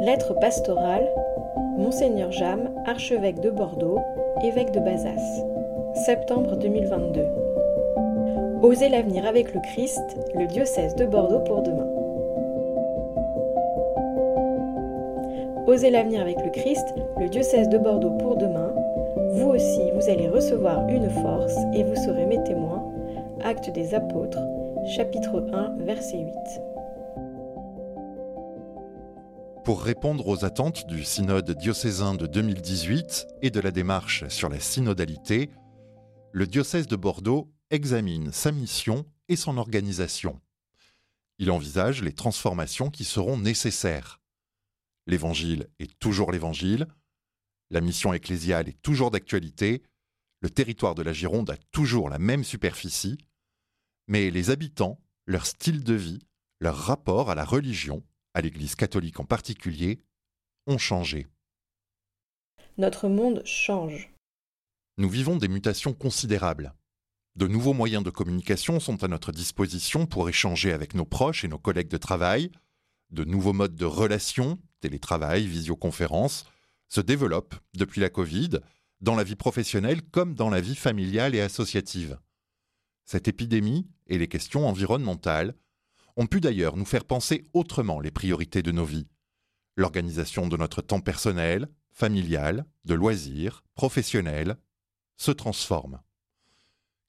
Lettre pastorale, Monseigneur Jam, archevêque de Bordeaux, évêque de Bazas, septembre 2022. Osez l'avenir avec le Christ, le diocèse de Bordeaux pour demain. Osez l'avenir avec le Christ, le diocèse de Bordeaux pour demain. Vous aussi, vous allez recevoir une force et vous serez mes témoins. Actes des apôtres, chapitre 1, verset 8. Pour répondre aux attentes du synode diocésain de 2018 et de la démarche sur la synodalité, le diocèse de Bordeaux examine sa mission et son organisation. Il envisage les transformations qui seront nécessaires. L'évangile est toujours l'évangile, la mission ecclésiale est toujours d'actualité, le territoire de la Gironde a toujours la même superficie, mais les habitants, leur style de vie, leur rapport à la religion à l'Église catholique en particulier, ont changé. Notre monde change. Nous vivons des mutations considérables. De nouveaux moyens de communication sont à notre disposition pour échanger avec nos proches et nos collègues de travail. De nouveaux modes de relations, télétravail, visioconférence, se développent depuis la Covid, dans la vie professionnelle comme dans la vie familiale et associative. Cette épidémie et les questions environnementales ont pu d'ailleurs nous faire penser autrement les priorités de nos vies. L'organisation de notre temps personnel, familial, de loisirs, professionnel, se transforme.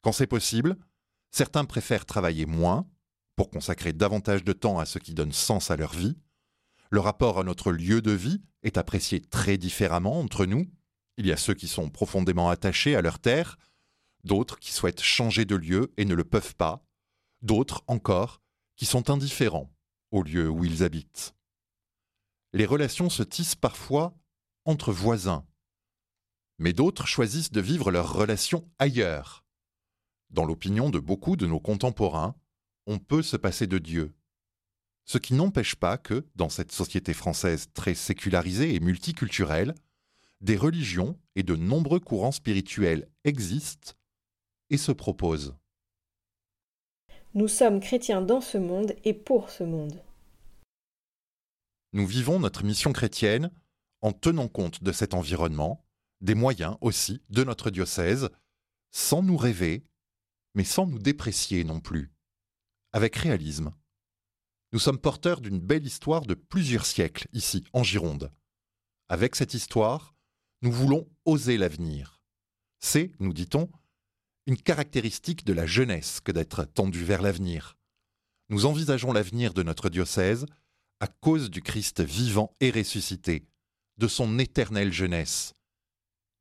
Quand c'est possible, certains préfèrent travailler moins pour consacrer davantage de temps à ce qui donne sens à leur vie. Le rapport à notre lieu de vie est apprécié très différemment entre nous. Il y a ceux qui sont profondément attachés à leur terre, d'autres qui souhaitent changer de lieu et ne le peuvent pas, d'autres encore qui sont indifférents au lieu où ils habitent. Les relations se tissent parfois entre voisins, mais d'autres choisissent de vivre leurs relations ailleurs. Dans l'opinion de beaucoup de nos contemporains, on peut se passer de Dieu. Ce qui n'empêche pas que, dans cette société française très sécularisée et multiculturelle, des religions et de nombreux courants spirituels existent et se proposent. Nous sommes chrétiens dans ce monde et pour ce monde. Nous vivons notre mission chrétienne en tenant compte de cet environnement, des moyens aussi de notre diocèse, sans nous rêver, mais sans nous déprécier non plus, avec réalisme. Nous sommes porteurs d'une belle histoire de plusieurs siècles ici, en Gironde. Avec cette histoire, nous voulons oser l'avenir. C'est, nous dit-on, caractéristique de la jeunesse que d'être tendu vers l'avenir. Nous envisageons l'avenir de notre diocèse à cause du Christ vivant et ressuscité, de son éternelle jeunesse.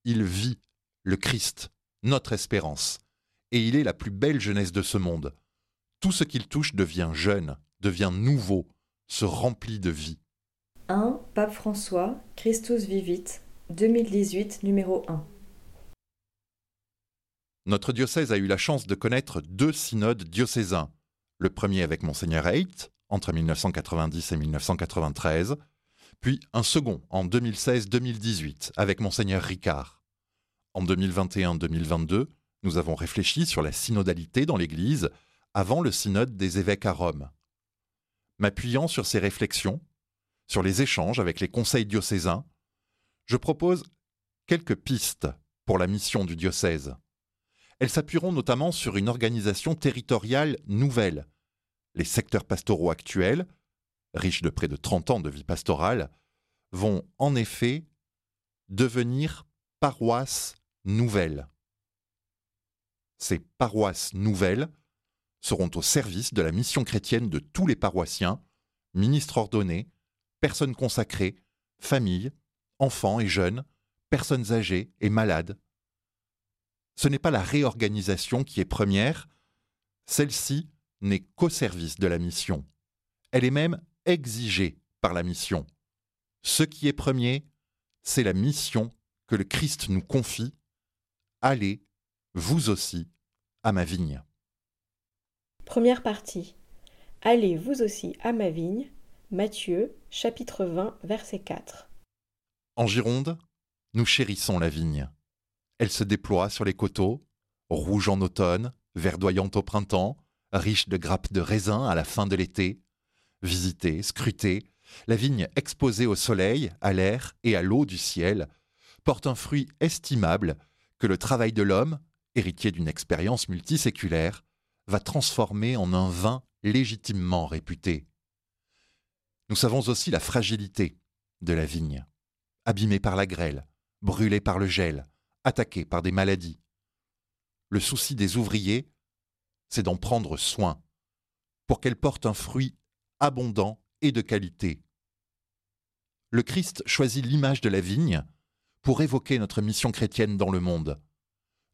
Il vit, le Christ, notre espérance, et il est la plus belle jeunesse de ce monde. Tout ce qu'il touche devient jeune, devient nouveau, se remplit de vie. 1 Pape François, Christus Vivit, 2018, numéro 1. Notre diocèse a eu la chance de connaître deux synodes diocésains. Le premier avec Monseigneur Haidt, entre 1990 et 1993, puis un second en 2016-2018 avec Monseigneur Ricard. En 2021-2022, nous avons réfléchi sur la synodalité dans l'Église avant le synode des évêques à Rome. M'appuyant sur ces réflexions, sur les échanges avec les conseils diocésains, je propose quelques pistes pour la mission du diocèse. Elles s'appuieront notamment sur une organisation territoriale nouvelle. Les secteurs pastoraux actuels, riches de près de 30 ans de vie pastorale, vont en effet devenir paroisses nouvelles. Ces paroisses nouvelles seront au service de la mission chrétienne de tous les paroissiens, ministres ordonnés, personnes consacrées, familles, enfants et jeunes, personnes âgées et malades, ce n'est pas la réorganisation qui est première, celle-ci n'est qu'au service de la mission. Elle est même exigée par la mission. Ce qui est premier, c'est la mission que le Christ nous confie. Allez, vous aussi, à ma vigne. Première partie. Allez, vous aussi, à ma vigne. Matthieu, chapitre 20, verset 4. En Gironde, nous chérissons la vigne. Elle se déploie sur les coteaux, rouge en automne, verdoyante au printemps, riche de grappes de raisin à la fin de l'été. Visitée, scrutée, La vigne exposée au soleil, à l'air et à l'eau du ciel porte un fruit estimable que le travail de l'homme, héritier d'une expérience multiséculaire, va transformer en un vin légitimement réputé. Nous savons aussi la fragilité de la vigne, abîmée par la grêle, brûlée par le gel, attaquée par des maladies. Le souci des ouvriers, c'est d'en prendre soin, pour qu'elle porte un fruit abondant et de qualité. Le Christ choisit l'image de la vigne pour évoquer notre mission chrétienne dans le monde.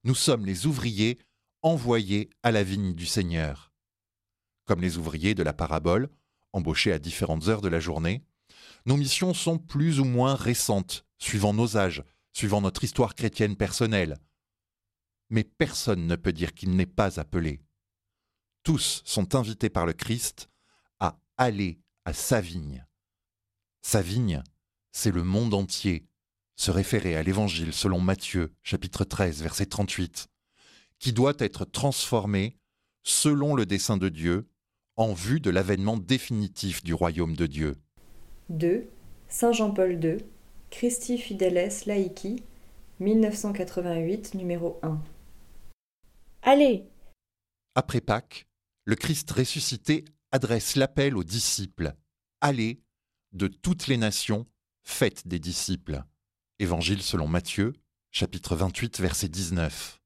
Nous sommes les ouvriers envoyés à la vigne du Seigneur. Comme les ouvriers de la parabole, embauchés à différentes heures de la journée, nos missions sont plus ou moins récentes, suivant nos âges, suivant notre histoire chrétienne personnelle. Mais personne ne peut dire qu'il n'est pas appelé. Tous sont invités par le Christ à aller à sa vigne. Sa vigne, c'est le monde entier, se référer à l'Évangile selon Matthieu, chapitre 13, verset 38, qui doit être transformé selon le dessein de Dieu en vue de l'avènement définitif du royaume de Dieu. 2. Saint Jean-Paul II, Christi Fideles Laici, 1988, numéro 1. Allez Après Pâques, le Christ ressuscité adresse l'appel aux disciples. Allez de toutes les nations, faites des disciples. Évangile selon Matthieu, chapitre 28, verset 19.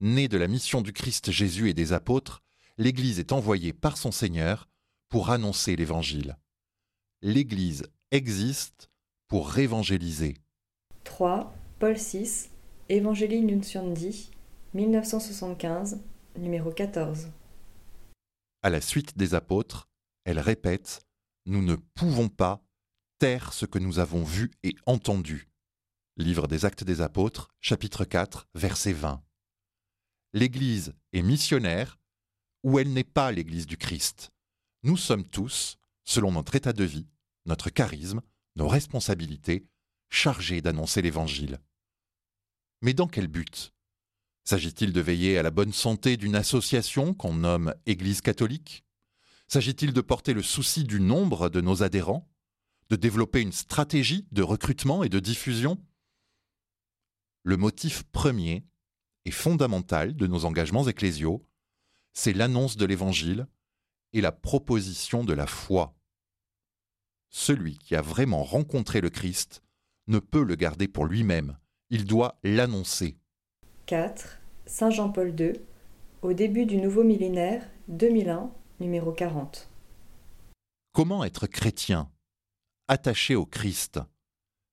Né de la mission du Christ Jésus et des apôtres, l'Église est envoyée par son Seigneur pour annoncer l'Évangile. L'Église existe pour révangéliser. 3. Paul VI, Evangelii Nunciandi, 1975, numéro 14. À la suite des apôtres, elle répète Nous ne pouvons pas taire ce que nous avons vu et entendu. Livre des Actes des Apôtres, chapitre 4, verset 20. L'Église est missionnaire ou elle n'est pas l'Église du Christ. Nous sommes tous, selon notre état de vie, notre charisme, nos responsabilités, chargés d'annoncer l'Évangile. Mais dans quel but? S'agit-il de veiller à la bonne santé d'une association qu'on nomme Église catholique? S'agit-il de porter le souci du nombre de nos adhérents? De développer une stratégie de recrutement et de diffusion? Le motif premier et fondamental de nos engagements ecclésiaux c'est l'annonce de l'Évangile et la proposition de la foi. Celui qui a vraiment rencontré le Christ ne peut le garder pour lui-même, il doit l'annoncer. 4. Saint Jean-Paul II, au début du nouveau millénaire, 2001, numéro 40. Comment être chrétien, attaché au Christ,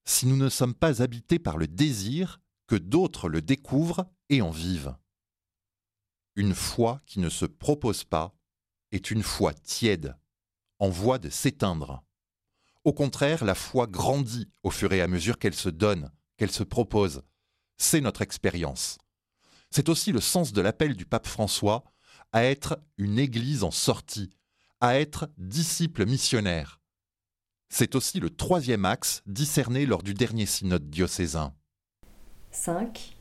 si nous ne sommes pas habités par le désir que d'autres le découvrent et en vivent? Une foi qui ne se propose pas est une foi tiède, en voie de s'éteindre. Au contraire, la foi grandit au fur et à mesure qu'elle se donne, qu'elle se propose. C'est notre expérience. C'est aussi le sens de l'appel du pape François à être une Église en sortie, à être disciple missionnaire. C'est aussi le troisième axe discerné lors du dernier synode diocésain. 5.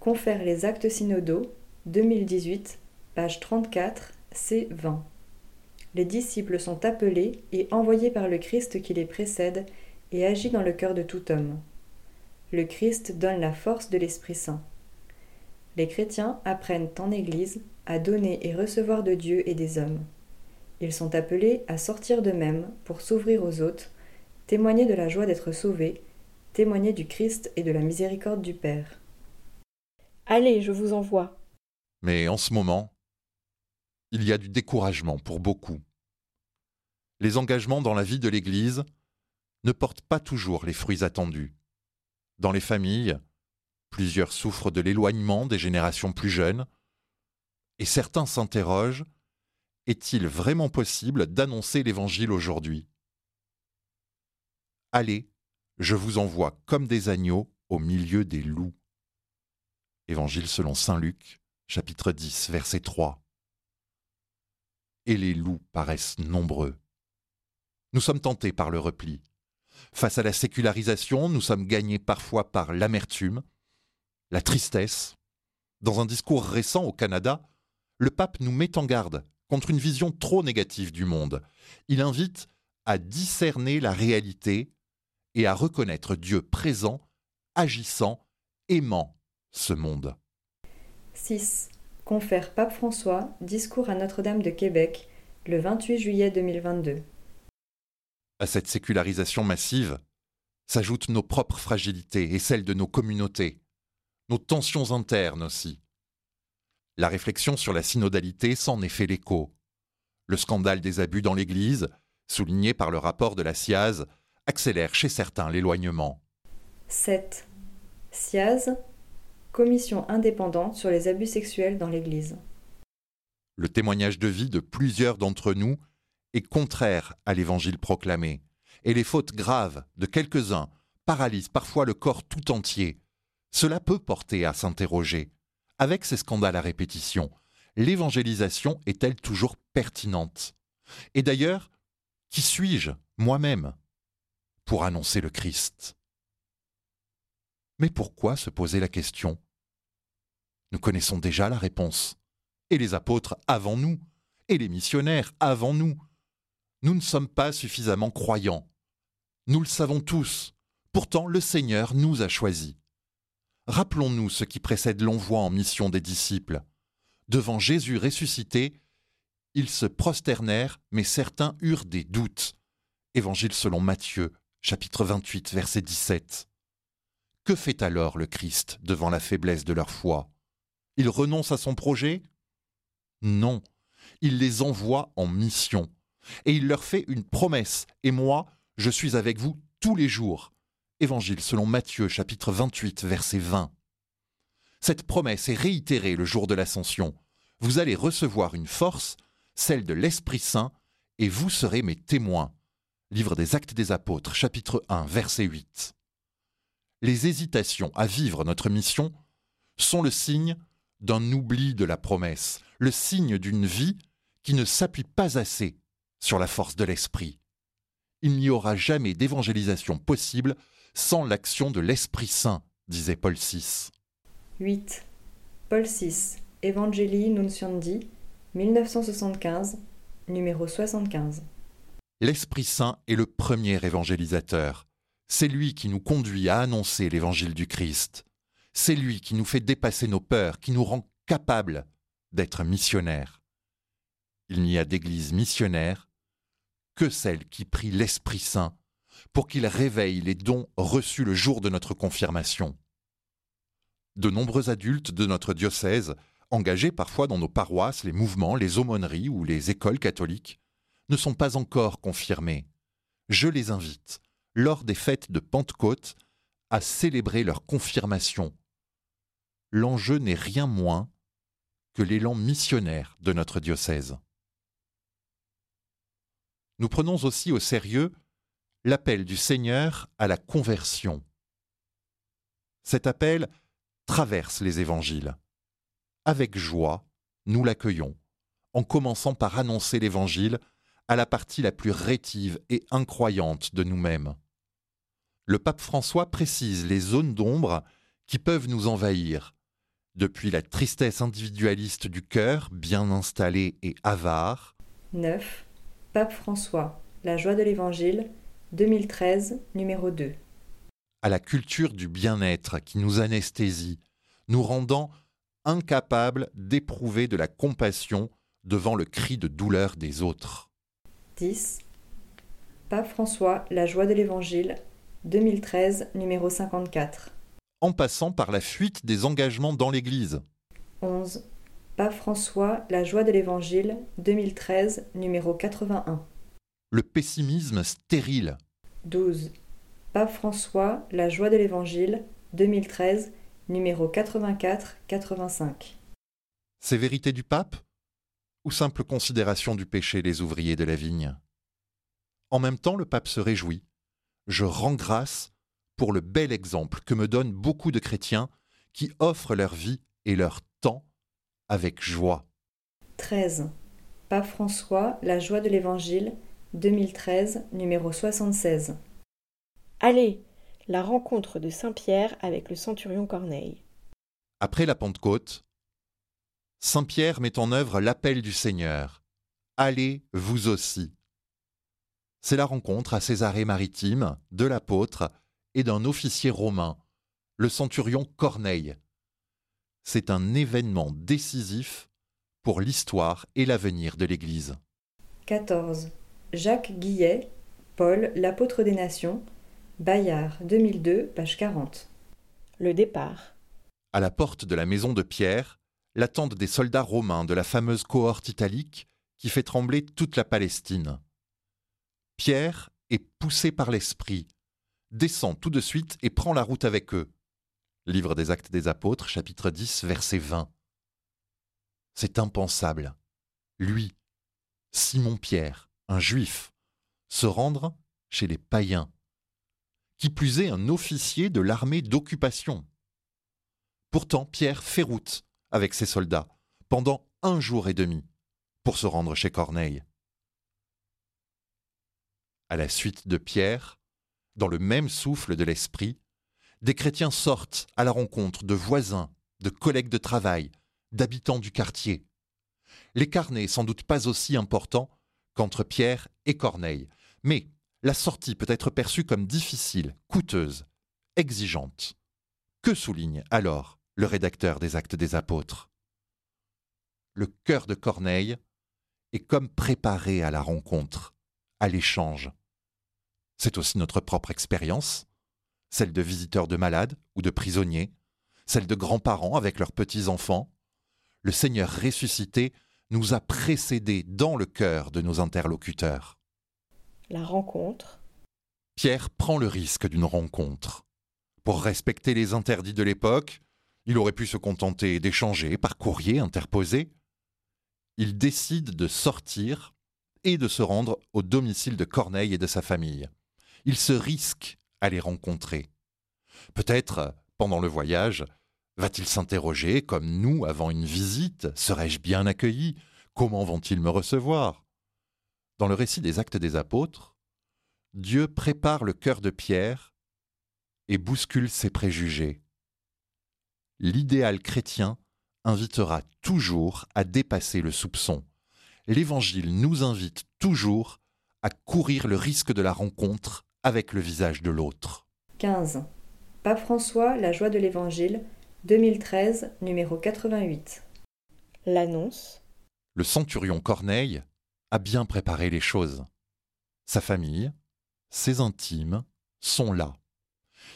Confère les actes synodaux 2018, page 34, C20. Les disciples sont appelés et envoyés par le Christ qui les précède et agit dans le cœur de tout homme. Le Christ donne la force de l'Esprit Saint. Les chrétiens apprennent en Église à donner et recevoir de Dieu et des hommes. Ils sont appelés à sortir d'eux-mêmes pour s'ouvrir aux autres, témoigner de la joie d'être sauvés, témoigner du Christ et de la miséricorde du Père. Allez, je vous envoie. Mais en ce moment, il y a du découragement pour beaucoup. Les engagements dans la vie de l'Église ne portent pas toujours les fruits attendus. Dans les familles, plusieurs souffrent de l'éloignement des générations plus jeunes, et certains s'interrogent est-il vraiment possible d'annoncer l'Évangile aujourd'hui? Allez, je vous envoie comme des agneaux au milieu des loups. Évangile selon Saint Luc, chapitre 10, verset 3. Et les loups paraissent nombreux. Nous sommes tentés par le repli. Face à la sécularisation, nous sommes gagnés parfois par l'amertume, la tristesse. Dans un discours récent au Canada, le pape nous met en garde contre une vision trop négative du monde. Il invite à discerner la réalité et à reconnaître Dieu présent, agissant, aimant ce monde. 6. Confère Pape François, discours à Notre-Dame de Québec, le 28 juillet 2022. À cette sécularisation massive s'ajoutent nos propres fragilités et celles de nos communautés, nos tensions internes aussi. La réflexion sur la synodalité s'en est fait l'écho. Le scandale des abus dans l'Église, souligné par le rapport de la SIAZ, accélère chez certains l'éloignement. 7. SIAZ, Commission indépendante sur les abus sexuels dans l'Église. Le témoignage de vie de plusieurs d'entre nous est contraire à l'évangile proclamé, et les fautes graves de quelques-uns paralysent parfois le corps tout entier. Cela peut porter à s'interroger. Avec ces scandales à répétition, l'évangélisation est-elle toujours pertinente? Et d'ailleurs, qui suis-je, moi-même, pour annoncer le Christ? Mais pourquoi se poser la question? Nous connaissons déjà la réponse. Et les apôtres avant nous, et les missionnaires avant nous. Nous ne sommes pas suffisamment croyants. Nous le savons tous. Pourtant, le Seigneur nous a choisis. Rappelons-nous ce qui précède l'envoi en mission des disciples. Devant Jésus ressuscité, ils se prosternèrent, mais certains eurent des doutes. Évangile selon Matthieu, chapitre 28, verset 17. Que fait alors le Christ devant la faiblesse de leur foi? Il renonce à son projet? Non, il les envoie en mission. Et il leur fait une promesse. Et moi, je suis avec vous tous les jours, Évangile selon Matthieu chapitre 28 verset 20. Cette promesse est réitérée le jour de l'ascension. Vous allez recevoir une force, celle de l'Esprit Saint, et vous serez mes témoins. Livre des Actes des Apôtres chapitre 1 verset 8. Les hésitations à vivre notre mission sont le signe d'un oubli de la promesse, le signe d'une vie qui ne s'appuie pas assez sur la force de l'Esprit. Il n'y aura jamais d'évangélisation possible sans l'action de l'Esprit Saint, disait Paul VI. 8. Paul VI, Evangelii Nunciandi, 1975, numéro 75. L'Esprit Saint est le premier évangélisateur. C'est lui qui nous conduit à annoncer l'évangile du Christ. C'est lui qui nous fait dépasser nos peurs, qui nous rend capables d'être missionnaires. Il n'y a d'église missionnaire que celle qui prie l'Esprit Saint pour qu'il réveille les dons reçus le jour de notre confirmation. De nombreux adultes de notre diocèse, engagés parfois dans nos paroisses, les mouvements, les aumôneries ou les écoles catholiques, ne sont pas encore confirmés. Je les invite, lors des fêtes de Pentecôte, à célébrer leur confirmation. L'enjeu n'est rien moins que l'élan missionnaire de notre diocèse. Nous prenons aussi au sérieux l'appel du Seigneur à la conversion. Cet appel traverse les évangiles. Avec joie, nous l'accueillons, en commençant par annoncer l'évangile à la partie la plus rétive et incroyante de nous-mêmes. Le pape François précise les zones d'ombre qui peuvent nous envahir, depuis la tristesse individualiste du cœur, bien installé et avare. 9. Pape François, la joie de l'Évangile, 2013, numéro 2. À la culture du bien-être qui nous anesthésie, nous rendant incapables d'éprouver de la compassion devant le cri de douleur des autres. 10. Pape François, La joie de l'Évangile, 2013, numéro 54. En passant par la fuite des engagements dans l'Église. 11. Pape François, La joie de l'Évangile, 2013, numéro 81 le pessimisme stérile. 12. Pape François, La joie de l'Évangile, 2013, numéro 84-85. Sévérité du pape Ou simple considération du péché des ouvriers de la vigne? En même temps, le pape se réjouit. Je rends grâce pour le bel exemple que me donnent beaucoup de chrétiens qui offrent leur vie et leur temps avec joie. 13. Pape François, La joie de l'Évangile, 2013, numéro 76. Allez, la rencontre de Saint-Pierre avec le centurion Corneille. Après la Pentecôte, Saint-Pierre met en œuvre l'appel du Seigneur. Allez, vous aussi. c'est la rencontre à Césarée-Maritime de l'apôtre et d'un officier romain, le centurion Corneille. C'est un événement décisif pour l'histoire et l'avenir de l'Église. 14. Jacques Guillet, Paul, l'apôtre des nations, Bayard, 2002, page 40. Le départ. À la porte de la maison de Pierre, l'attendent des soldats romains de la fameuse cohorte italique qui fait trembler toute la Palestine. Pierre est poussé par l'Esprit, descend tout de suite et prend la route avec eux. Livre des Actes des Apôtres, chapitre 10, verset 20. C'est impensable. Lui, Simon-Pierre, un juif, se rendre chez les païens. Qui plus est, un officier de l'armée d'occupation. Pourtant, Pierre fait route avec ses soldats pendant un jour et demi pour se rendre chez Corneille. À la suite de Pierre, dans le même souffle de l'esprit, des chrétiens sortent à la rencontre de voisins, de collègues de travail, d'habitants du quartier. L'écart n'est sans doute pas aussi important qu'entre Pierre et Corneille, mais la sortie peut être perçue comme difficile, coûteuse, exigeante. Que souligne alors le rédacteur des Actes des Apôtres? Le cœur de Corneille est comme préparé à la rencontre, à l'échange. C'est aussi notre propre expérience, celle de visiteurs de malades ou de prisonniers, celle de grands-parents avec leurs petits-enfants. Le Seigneur ressuscité nous a précédés dans le cœur de nos interlocuteurs. La rencontre. Pierre prend le risque d'une rencontre. Pour respecter les interdits de l'époque, il aurait pu se contenter d'échanger par courrier interposé. Il décide de sortir et de se rendre au domicile de Corneille et de sa famille. Il se risque à les rencontrer. Peut-être, pendant le voyage, va-t-il s'interroger, comme nous avant une visite, serais-je bien accueilli? Comment vont-ils me recevoir? Dans le récit des actes des apôtres, Dieu prépare le cœur de Pierre et bouscule ses préjugés l'idéal chrétien invitera toujours à dépasser le soupçon. L'Évangile nous invite toujours à courir le risque de la rencontre avec le visage de l'autre. 15. Pape François, La joie de l'Évangile, 2013, numéro 88. L'annonce. Le centurion Corneille a bien préparé les choses. Sa famille, ses intimes sont là.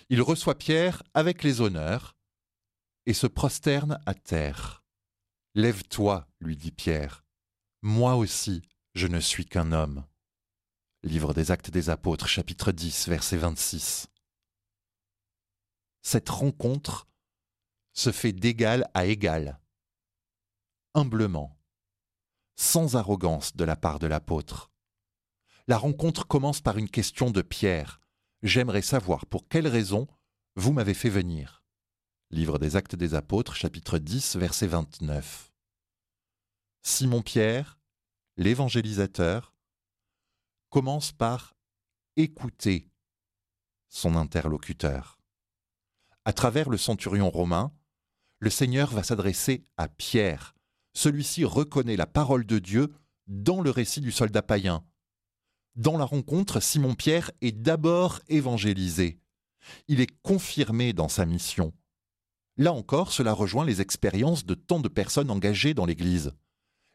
Il reçoit Pierre avec les honneurs et se prosterne à terre. Lève-toi, lui dit Pierre. Moi aussi, je ne suis qu'un homme. Livre des Actes des Apôtres, chapitre 10, verset 26. Cette rencontre se fait d'égal à égal, humblement, sans arrogance de la part de l'apôtre. La rencontre commence par une question de Pierre. J'aimerais savoir pour quelle raison vous m'avez fait venir. Livre des Actes des Apôtres, chapitre 10, verset 29. Simon-Pierre, l'évangélisateur, commence par écouter son interlocuteur. À travers le centurion romain, le Seigneur va s'adresser à Pierre. Celui-ci reconnaît la parole de Dieu dans le récit du soldat païen. Dans la rencontre, Simon-Pierre est d'abord évangélisé. Il est confirmé dans sa mission. Là encore, cela rejoint les expériences de tant de personnes engagées dans l'Église.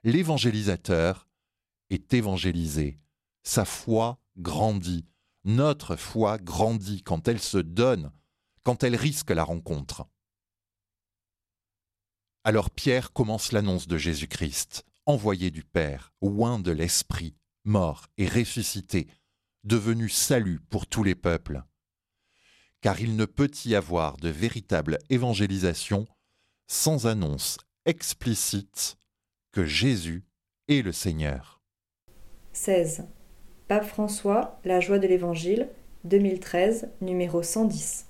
L'évangélisateur est évangélisé. Sa foi grandit. Notre foi grandit quand elle se donne, quand elle risque la rencontre. Alors Pierre commence l'annonce de Jésus-Christ, envoyé du Père, oint de l'Esprit, mort et ressuscité, devenu salut pour tous les peuples car il ne peut y avoir de véritable évangélisation sans annonce explicite que Jésus est le Seigneur. 16. Pape François, La joie de l'Évangile, 2013, numéro 110.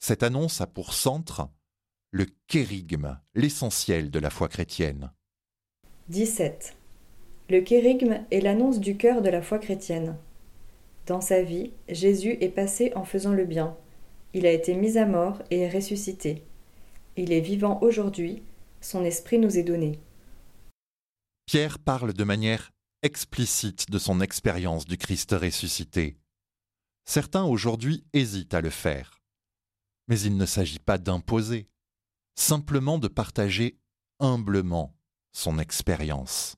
Cette annonce a pour centre le kérigme, l'essentiel de la foi chrétienne. 17. Le kérigme est l'annonce du cœur de la foi chrétienne. Dans sa vie, Jésus est passé en faisant le bien. Il a été mis à mort et est ressuscité. Il est vivant aujourd'hui, son esprit nous est donné. Pierre parle de manière explicite de son expérience du Christ ressuscité. Certains aujourd'hui hésitent à le faire. Mais il ne s'agit pas d'imposer, simplement de partager humblement son expérience.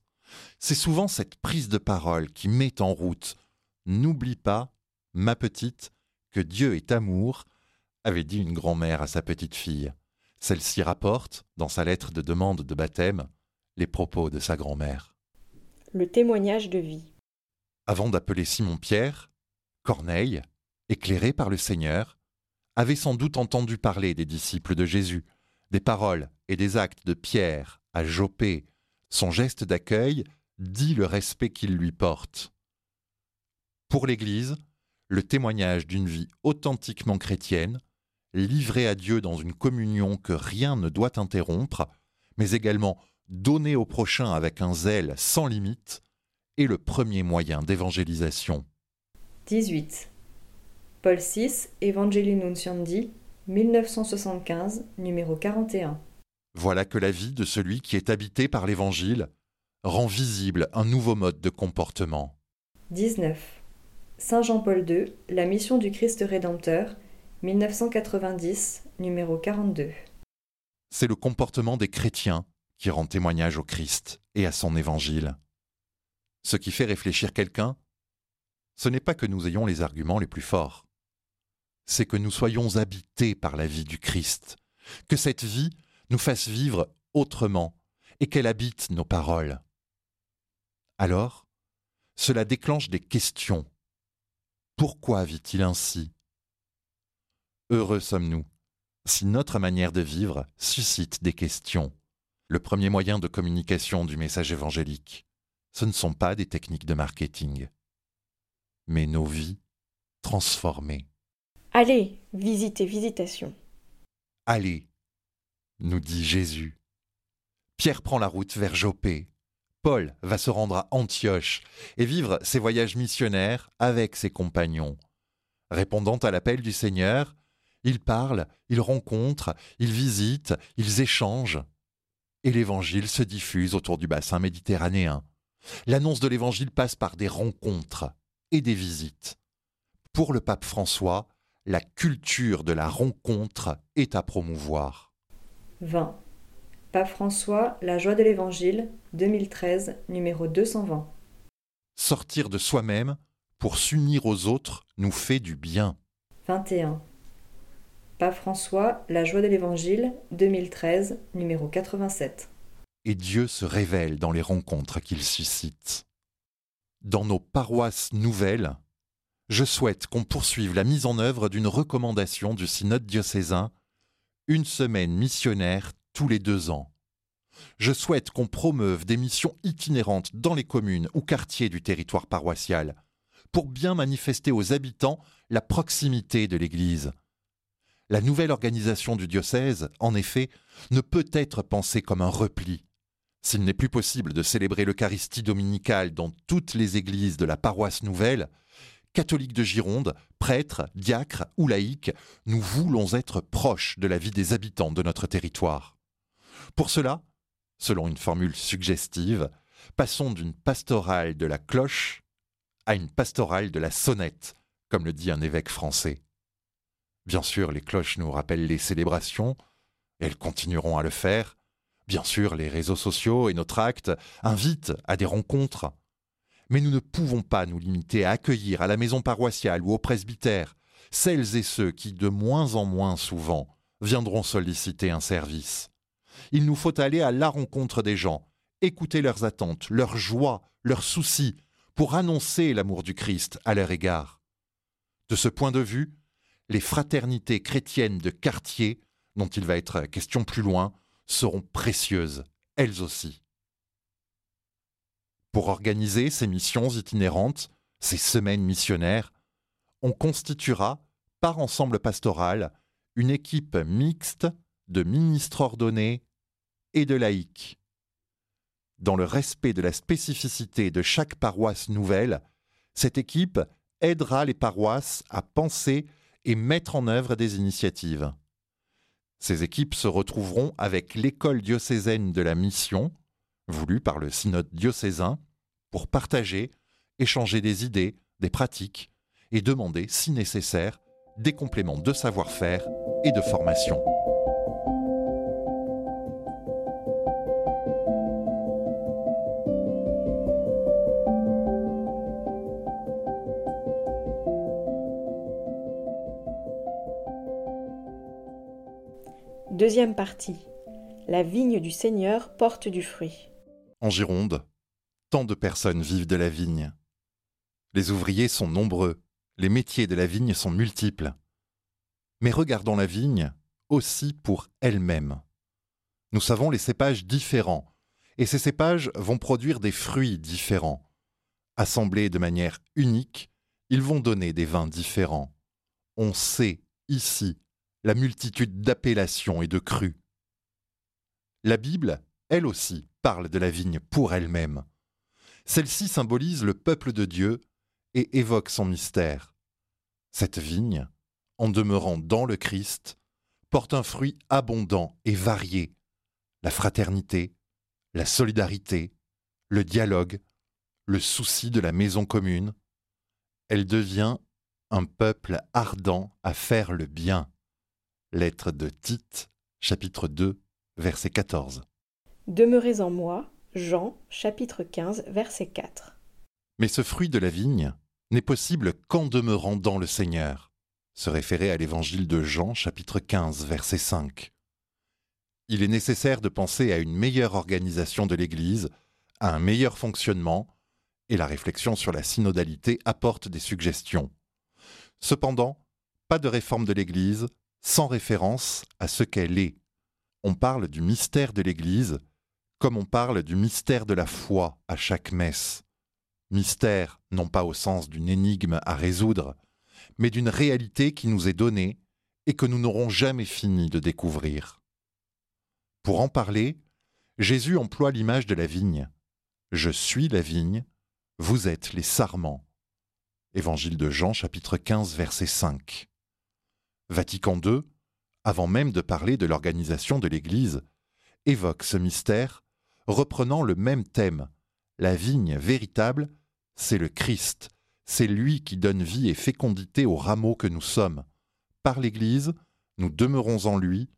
C'est souvent cette prise de parole qui met en route N'oublie pas, ma petite, que Dieu est amour, avait dit une grand-mère à sa petite fille. Celle-ci rapporte, dans sa lettre de demande de baptême, les propos de sa grand-mère. Le témoignage de vie. Avant d'appeler Simon-Pierre, Corneille, éclairé par le Seigneur, avait sans doute entendu parler des disciples de Jésus, des paroles et des actes de Pierre à Joppé. Son geste d'accueil dit le respect qu'il lui porte. Pour l'Église, le témoignage d'une vie authentiquement chrétienne, livrée à Dieu dans une communion que rien ne doit interrompre, mais également donnée au prochain avec un zèle sans limite, est le premier moyen d'évangélisation. 18. Paul VI, Evangelii Nunciandi, 1975, numéro 41. Voilà que la vie de celui qui est habité par l'Évangile rend visible un nouveau mode de comportement. 19. Saint Jean-Paul II, La mission du Christ Rédempteur, 1990, numéro 42. C'est le comportement des chrétiens qui rend témoignage au Christ et à son Évangile. Ce qui fait réfléchir quelqu'un, ce n'est pas que nous ayons les arguments les plus forts, c'est que nous soyons habités par la vie du Christ, que cette vie nous fasse vivre autrement et qu'elle habite nos paroles. Alors, cela déclenche des questions. Pourquoi vit-il ainsi? Heureux sommes-nous si notre manière de vivre suscite des questions. Le premier moyen de communication du message évangélique, ce ne sont pas des techniques de marketing, mais nos vies transformées. Allez, visitez Visitation. Allez, nous dit Jésus. Pierre prend la route vers Joppé. Paul va se rendre à Antioche et vivre ses voyages missionnaires avec ses compagnons. Répondant à l'appel du Seigneur, ils parlent, ils rencontrent, ils visitent, ils échangent. Et l'Évangile se diffuse autour du bassin méditerranéen. L'annonce de l'Évangile passe par des rencontres et des visites. Pour le pape François, la culture de la rencontre est à promouvoir. 20. Pape François, La joie de l'Évangile, 2013, numéro 220. Sortir de soi-même pour s'unir aux autres nous fait du bien. 21. Pape François, La joie de l'Évangile, 2013, numéro 87. Et Dieu se révèle dans les rencontres qu'il suscite. Dans nos paroisses nouvelles, je souhaite qu'on poursuive la mise en œuvre d'une recommandation du synode diocésain, une semaine missionnaire tous les deux ans. Je souhaite qu'on promeuve des missions itinérantes dans les communes ou quartiers du territoire paroissial, pour bien manifester aux habitants la proximité de l'Église. La nouvelle organisation du diocèse, en effet, ne peut être pensée comme un repli. S'il n'est plus possible de célébrer l'Eucharistie dominicale dans toutes les églises de la paroisse nouvelle, catholiques de Gironde, prêtres, diacres ou laïcs, nous voulons être proches de la vie des habitants de notre territoire. Pour cela, selon une formule suggestive, passons d'une pastorale de la cloche à une pastorale de la sonnette, comme le dit un évêque français. Bien sûr, les cloches nous rappellent les célébrations, elles continueront à le faire. Bien sûr, les réseaux sociaux et notre acte invitent à des rencontres. Mais nous ne pouvons pas nous limiter à accueillir à la maison paroissiale ou au presbytère celles et ceux qui, de moins en moins souvent, viendront solliciter un service. Il nous faut aller à la rencontre des gens, écouter leurs attentes, leurs joies, leurs soucis, pour annoncer l'amour du Christ à leur égard. De ce point de vue, les fraternités chrétiennes de quartier, dont il va être question plus loin, seront précieuses, elles aussi. Pour organiser ces missions itinérantes, ces semaines missionnaires, on constituera, par ensemble pastoral, une équipe mixte de ministres ordonnés et de laïcs. Dans le respect de la spécificité de chaque paroisse nouvelle, cette équipe aidera les paroisses à penser et mettre en œuvre des initiatives. Ces équipes se retrouveront avec l'école diocésaine de la mission, voulue par le synode diocésain, pour partager, échanger des idées, des pratiques et demander, si nécessaire, des compléments de savoir-faire et de formation. Deuxième partie. La vigne du Seigneur porte du fruit. En Gironde, tant de personnes vivent de la vigne. Les ouvriers sont nombreux, les métiers de la vigne sont multiples. Mais regardons la vigne aussi pour elle-même. Nous savons les cépages différents, et ces cépages vont produire des fruits différents. Assemblés de manière unique, ils vont donner des vins différents. On sait ici la multitude d'appellations et de crus. La Bible, elle aussi, parle de la vigne pour elle-même. Celle-ci symbolise le peuple de Dieu et évoque son mystère. Cette vigne, en demeurant dans le Christ, porte un fruit abondant et varié, la fraternité, la solidarité, le dialogue, le souci de la maison commune. Elle devient un peuple ardent à faire le bien. Lettre de Tite, chapitre 2, verset 14. Demeurez en moi, Jean, chapitre 15, verset 4. Mais ce fruit de la vigne n'est possible qu'en demeurant dans le Seigneur. Se référer à l'évangile de Jean, chapitre 15, verset 5. Il est nécessaire de penser à une meilleure organisation de l'Église, à un meilleur fonctionnement, et la réflexion sur la synodalité apporte des suggestions. Cependant, pas de réforme de l'Église sans référence à ce qu'elle est. On parle du mystère de l'Église comme on parle du mystère de la foi à chaque messe. Mystère non pas au sens d'une énigme à résoudre, mais d'une réalité qui nous est donnée et que nous n'aurons jamais fini de découvrir. Pour en parler, Jésus emploie l'image de la vigne. Je suis la vigne, vous êtes les sarments. Évangile de Jean chapitre 15 verset 5. Vatican II, avant même de parler de l'organisation de l'Église, évoque ce mystère, reprenant le même thème. La vigne véritable, c'est le Christ, c'est lui qui donne vie et fécondité au rameau que nous sommes. Par l'Église, nous demeurons en lui,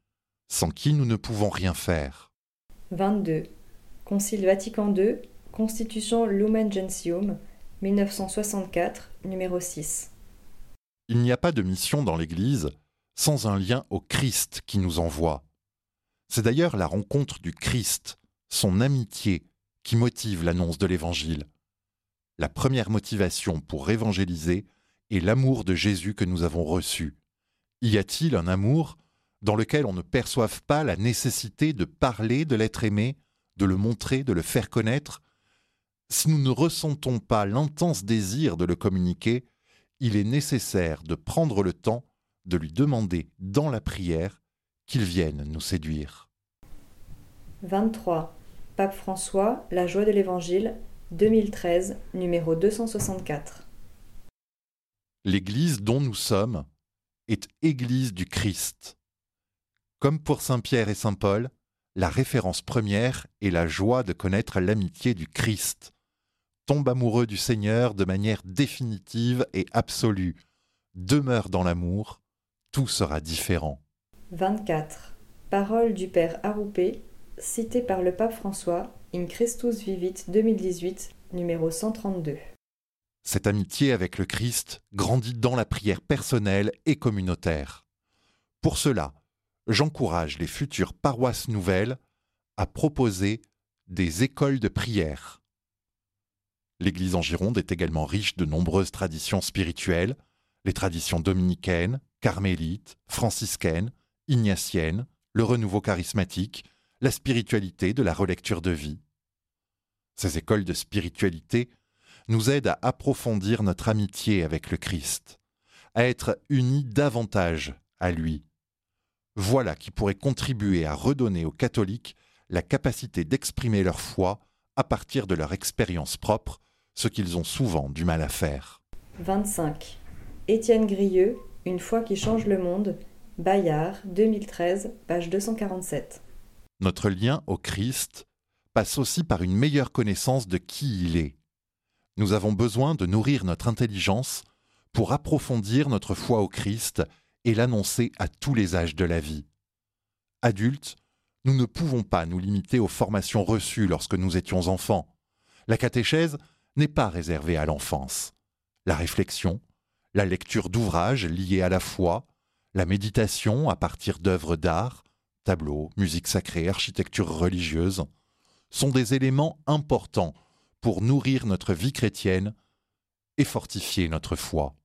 sans qui nous ne pouvons rien faire. 22. Concile Vatican II, Constitution Lumen Gentium, 1964, numéro 6. Il n'y a pas de mission dans l'Église sans un lien au Christ qui nous envoie. C'est d'ailleurs la rencontre du Christ, son amitié, qui motive l'annonce de l'Évangile. La première motivation pour évangéliser est l'amour de Jésus que nous avons reçu. Y a-t-il un amour dans lequel on ne perçoive pas la nécessité de parler de l'être aimé, de le montrer, de le faire connaître? Si nous ne ressentons pas l'intense désir de le communiquer, il est nécessaire de prendre le temps de lui demander dans la prière qu'il vienne nous séduire. 23. Pape François, La joie de l'Évangile, 2013, numéro 264. L'Église dont nous sommes est Église du Christ. Comme pour Saint Pierre et Saint Paul, la référence première est la joie de connaître l'amitié du Christ. Tombe amoureux du Seigneur de manière définitive et absolue. Demeure dans l'amour, tout sera différent. 24. Parole du Père Aroupé, citée par le pape François, In Christus Vivit 2018, numéro 132. Cette amitié avec le Christ grandit dans la prière personnelle et communautaire. Pour cela, j'encourage les futures paroisses nouvelles à proposer des écoles de prière. L'Église en Gironde est également riche de nombreuses traditions spirituelles, les traditions dominicaines, carmélites, franciscaines, ignatiennes, le renouveau charismatique, la spiritualité de la relecture de vie. Ces écoles de spiritualité nous aident à approfondir notre amitié avec le Christ, à être unis davantage à lui. Voilà qui pourrait contribuer à redonner aux catholiques la capacité d'exprimer leur foi à partir de leur expérience propre, ce qu'ils ont souvent du mal à faire. 25. Étienne Grieux, Une foi qui change le monde, Bayard, 2013, page 247. Notre lien au Christ passe aussi par une meilleure connaissance de qui il est. nous avons besoin de nourrir notre intelligence pour approfondir notre foi au Christ et l'annoncer à tous les âges de la vie. Adultes, nous ne pouvons pas nous limiter aux formations reçues lorsque nous étions enfants. La catéchèse n'est pas réservée à l'enfance. La réflexion, la lecture d'ouvrages liés à la foi, la méditation à partir d'œuvres d'art, tableaux, musique sacrée, architecture religieuse, sont des éléments importants pour nourrir notre vie chrétienne et fortifier notre foi.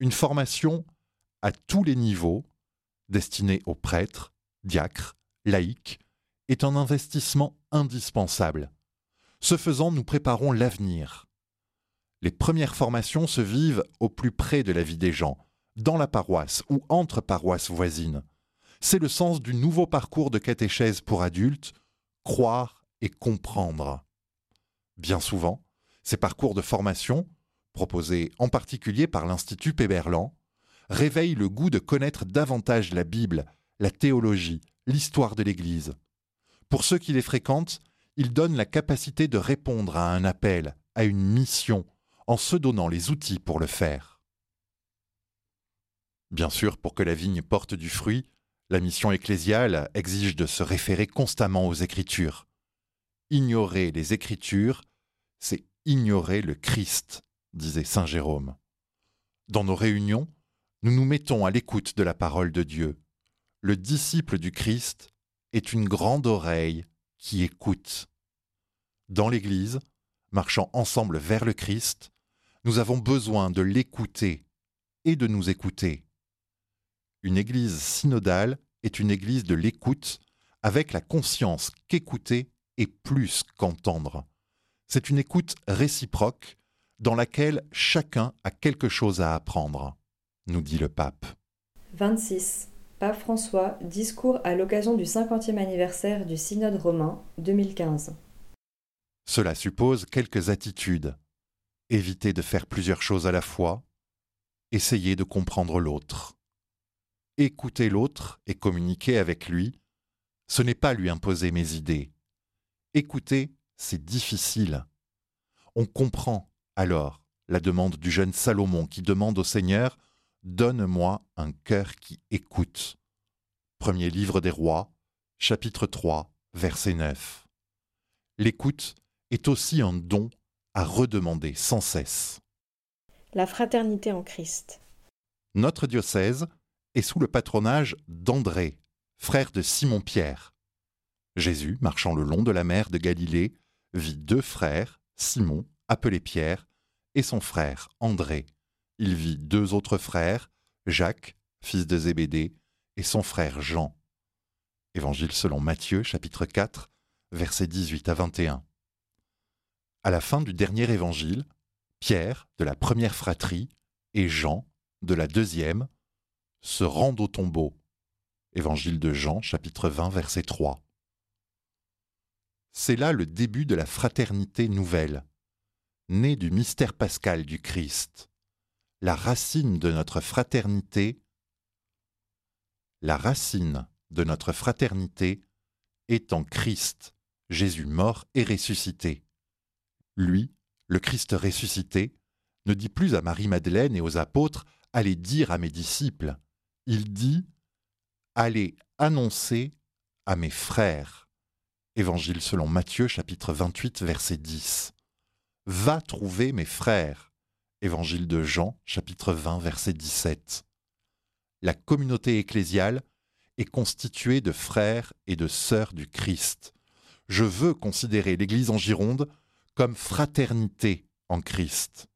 Une formation à tous les niveaux, destinée aux prêtres, diacre, laïque, est un investissement indispensable. Ce faisant, nous préparons l'avenir. Les premières formations se vivent au plus près de la vie des gens, dans la paroisse ou entre paroisses voisines. C'est le sens du nouveau parcours de catéchèse pour adultes, croire et comprendre. Bien souvent, ces parcours de formation, proposés en particulier par l'Institut Péberlan, réveillent le goût de connaître davantage la Bible, la théologie, l'histoire de l'Église. Pour ceux qui les fréquentent, ils donnent la capacité de répondre à un appel, à une mission, en se donnant les outils pour le faire. Bien sûr, pour que la vigne porte du fruit, la mission ecclésiale exige de se référer constamment aux Écritures. Ignorer les Écritures, c'est ignorer le Christ, disait Saint Jérôme. Dans nos réunions, nous nous mettons à l'écoute de la parole de Dieu, le disciple du Christ est une grande oreille qui écoute. Dans l'Église, marchant ensemble vers le Christ, nous avons besoin de l'écouter et de nous écouter. Une Église synodale est une Église de l'écoute avec la conscience qu'écouter est plus qu'entendre. C'est une écoute réciproque dans laquelle chacun a quelque chose à apprendre, nous dit le pape. 26. François, discours à l'occasion du 50e anniversaire du Synode romain 2015. Cela suppose quelques attitudes. Éviter de faire plusieurs choses à la fois, essayer de comprendre l'autre. Écouter l'autre et communiquer avec lui, ce n'est pas lui imposer mes idées. Écouter, c'est difficile. On comprend alors la demande du jeune Salomon qui demande au Seigneur Donne-moi un cœur qui écoute. Premier livre des rois, chapitre 3, verset 9. L'écoute est aussi un don à redemander sans cesse. La fraternité en Christ. Notre diocèse est sous le patronage d'André, frère de Simon-Pierre. Jésus, marchant le long de la mer de Galilée, vit deux frères, Simon, appelé Pierre, et son frère, André, il vit deux autres frères, Jacques, fils de Zébédée, et son frère Jean. Évangile selon Matthieu, chapitre 4, versets 18 à 21. À la fin du dernier évangile, Pierre, de la première fratrie, et Jean, de la deuxième, se rendent au tombeau. Évangile de Jean, chapitre 20, verset 3. C'est là le début de la fraternité nouvelle, née du mystère pascal du Christ la racine de notre fraternité, est en Christ, Jésus mort et ressuscité. Lui, le Christ ressuscité, ne dit plus à Marie-Madeleine et aux apôtres Allez dire à mes disciples. Il dit Allez annoncer à mes frères. Évangile selon Matthieu chapitre 28 verset 10. Va trouver mes frères. Évangile de Jean, chapitre 20, verset 17. La communauté ecclésiale est constituée de frères et de sœurs du Christ. Je veux considérer l'Église en Gironde comme fraternité en Christ.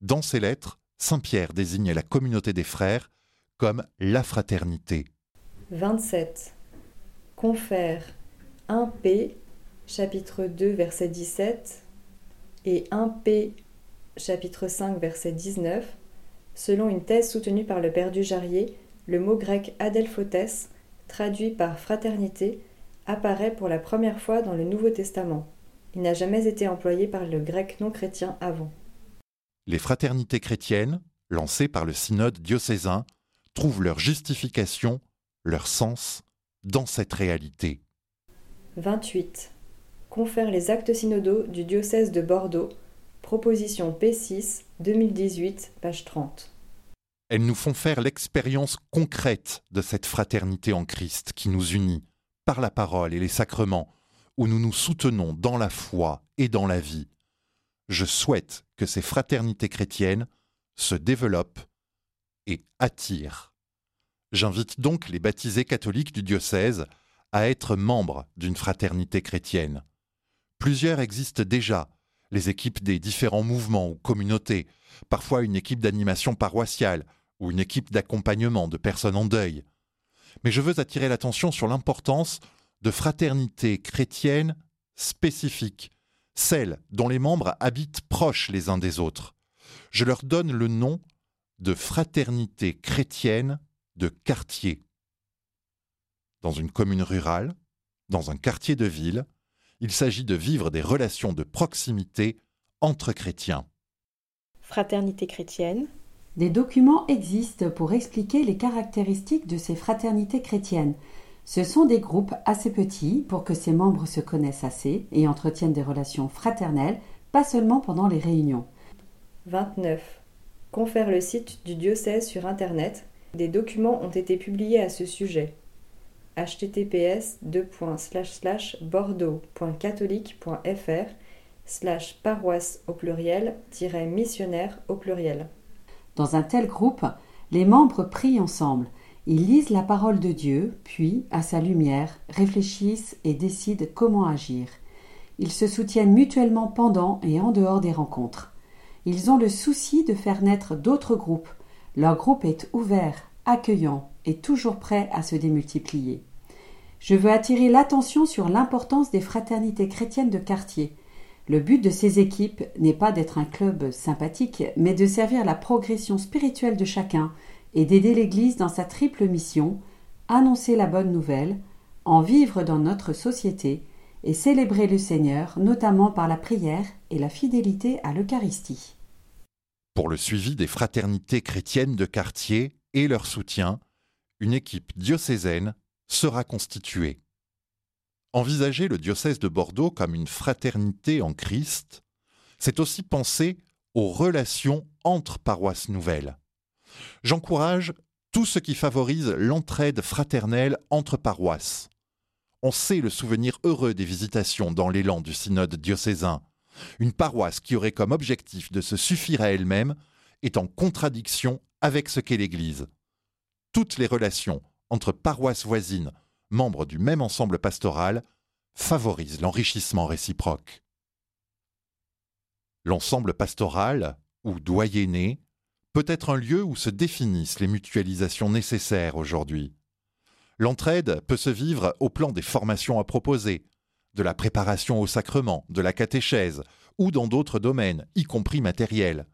Dans ses lettres, Saint Pierre désigne la communauté des frères comme la fraternité. 27. Confère 1P, chapitre 2, verset 17, et 1P, chapitre 5, verset 19, selon une thèse soutenue par le père du Jarrier, le mot grec adelphotes, traduit par fraternité, apparaît pour la première fois dans le Nouveau Testament. Il n'a jamais été employé par le grec non chrétien avant. Les fraternités chrétiennes, lancées par le synode diocésain, trouvent leur justification, leur sens, dans cette réalité. 28. confère les actes synodaux du diocèse de Bordeaux, proposition P6 2018, page 30. Elles nous font faire l'expérience concrète de cette fraternité en Christ qui nous unit par la parole et les sacrements, où nous nous soutenons dans la foi et dans la vie. Je souhaite que ces fraternités chrétiennes se développent et attirent. J'invite donc les baptisés catholiques du diocèse à être membres d'une fraternité chrétienne. Plusieurs existent déjà, les équipes des différents mouvements ou communautés, parfois une équipe d'animation paroissiale ou une équipe d'accompagnement de personnes en deuil. Mais je veux attirer l'attention sur l'importance de fraternités chrétiennes spécifiques, celles dont les membres habitent proches les uns des autres. Je leur donne le nom de fraternité chrétienne de quartier. Dans une commune rurale, dans un quartier de ville, il s'agit de vivre des relations de proximité entre chrétiens. Fraternité chrétienne. Des documents existent pour expliquer les caractéristiques de ces fraternités chrétiennes. Ce sont des groupes assez petits pour que ces membres se connaissent assez et entretiennent des relations fraternelles, pas seulement pendant les réunions. 29. Confère le site du diocèse sur Internet. Des documents ont été publiés à ce sujet https bordeaux.catholique.fr slash paroisse au pluriel missionnaire au pluriel. Dans un tel groupe, les membres prient ensemble. Ils lisent la parole de Dieu, puis, à sa lumière, réfléchissent et décident comment agir. Ils se soutiennent mutuellement pendant et en dehors des rencontres. Ils ont le souci de faire naître d'autres groupes. Leur groupe est ouvert, accueillant et toujours prêt à se démultiplier. Je veux attirer l'attention sur l'importance des fraternités chrétiennes de quartier. Le but de ces équipes n'est pas d'être un club sympathique, mais de servir la progression spirituelle de chacun et d'aider l'Église dans sa triple mission annoncer la bonne nouvelle, en vivre dans notre société et célébrer le Seigneur, notamment par la prière et la fidélité à l'Eucharistie. Pour le suivi des fraternités chrétiennes de quartier et leur soutien, une équipe diocésaine sera constituée. Envisager le diocèse de Bordeaux comme une fraternité en Christ, c'est aussi penser aux relations entre paroisses nouvelles. J'encourage tout ce qui favorise l'entraide fraternelle entre paroisses. On sait le souvenir heureux des visitations dans l'élan du synode diocésain. Une paroisse qui aurait comme objectif de se suffire à elle-même est en contradiction avec ce qu'est l'Église. Toutes les relations entre paroisses voisines, membres du même ensemble pastoral, favorisent l'enrichissement réciproque. L'ensemble pastoral, ou doyenné, peut être un lieu où se définissent les mutualisations nécessaires aujourd'hui. L'entraide peut se vivre au plan des formations à proposer, de la préparation au sacrement, de la catéchèse, ou dans d'autres domaines, y compris matériels.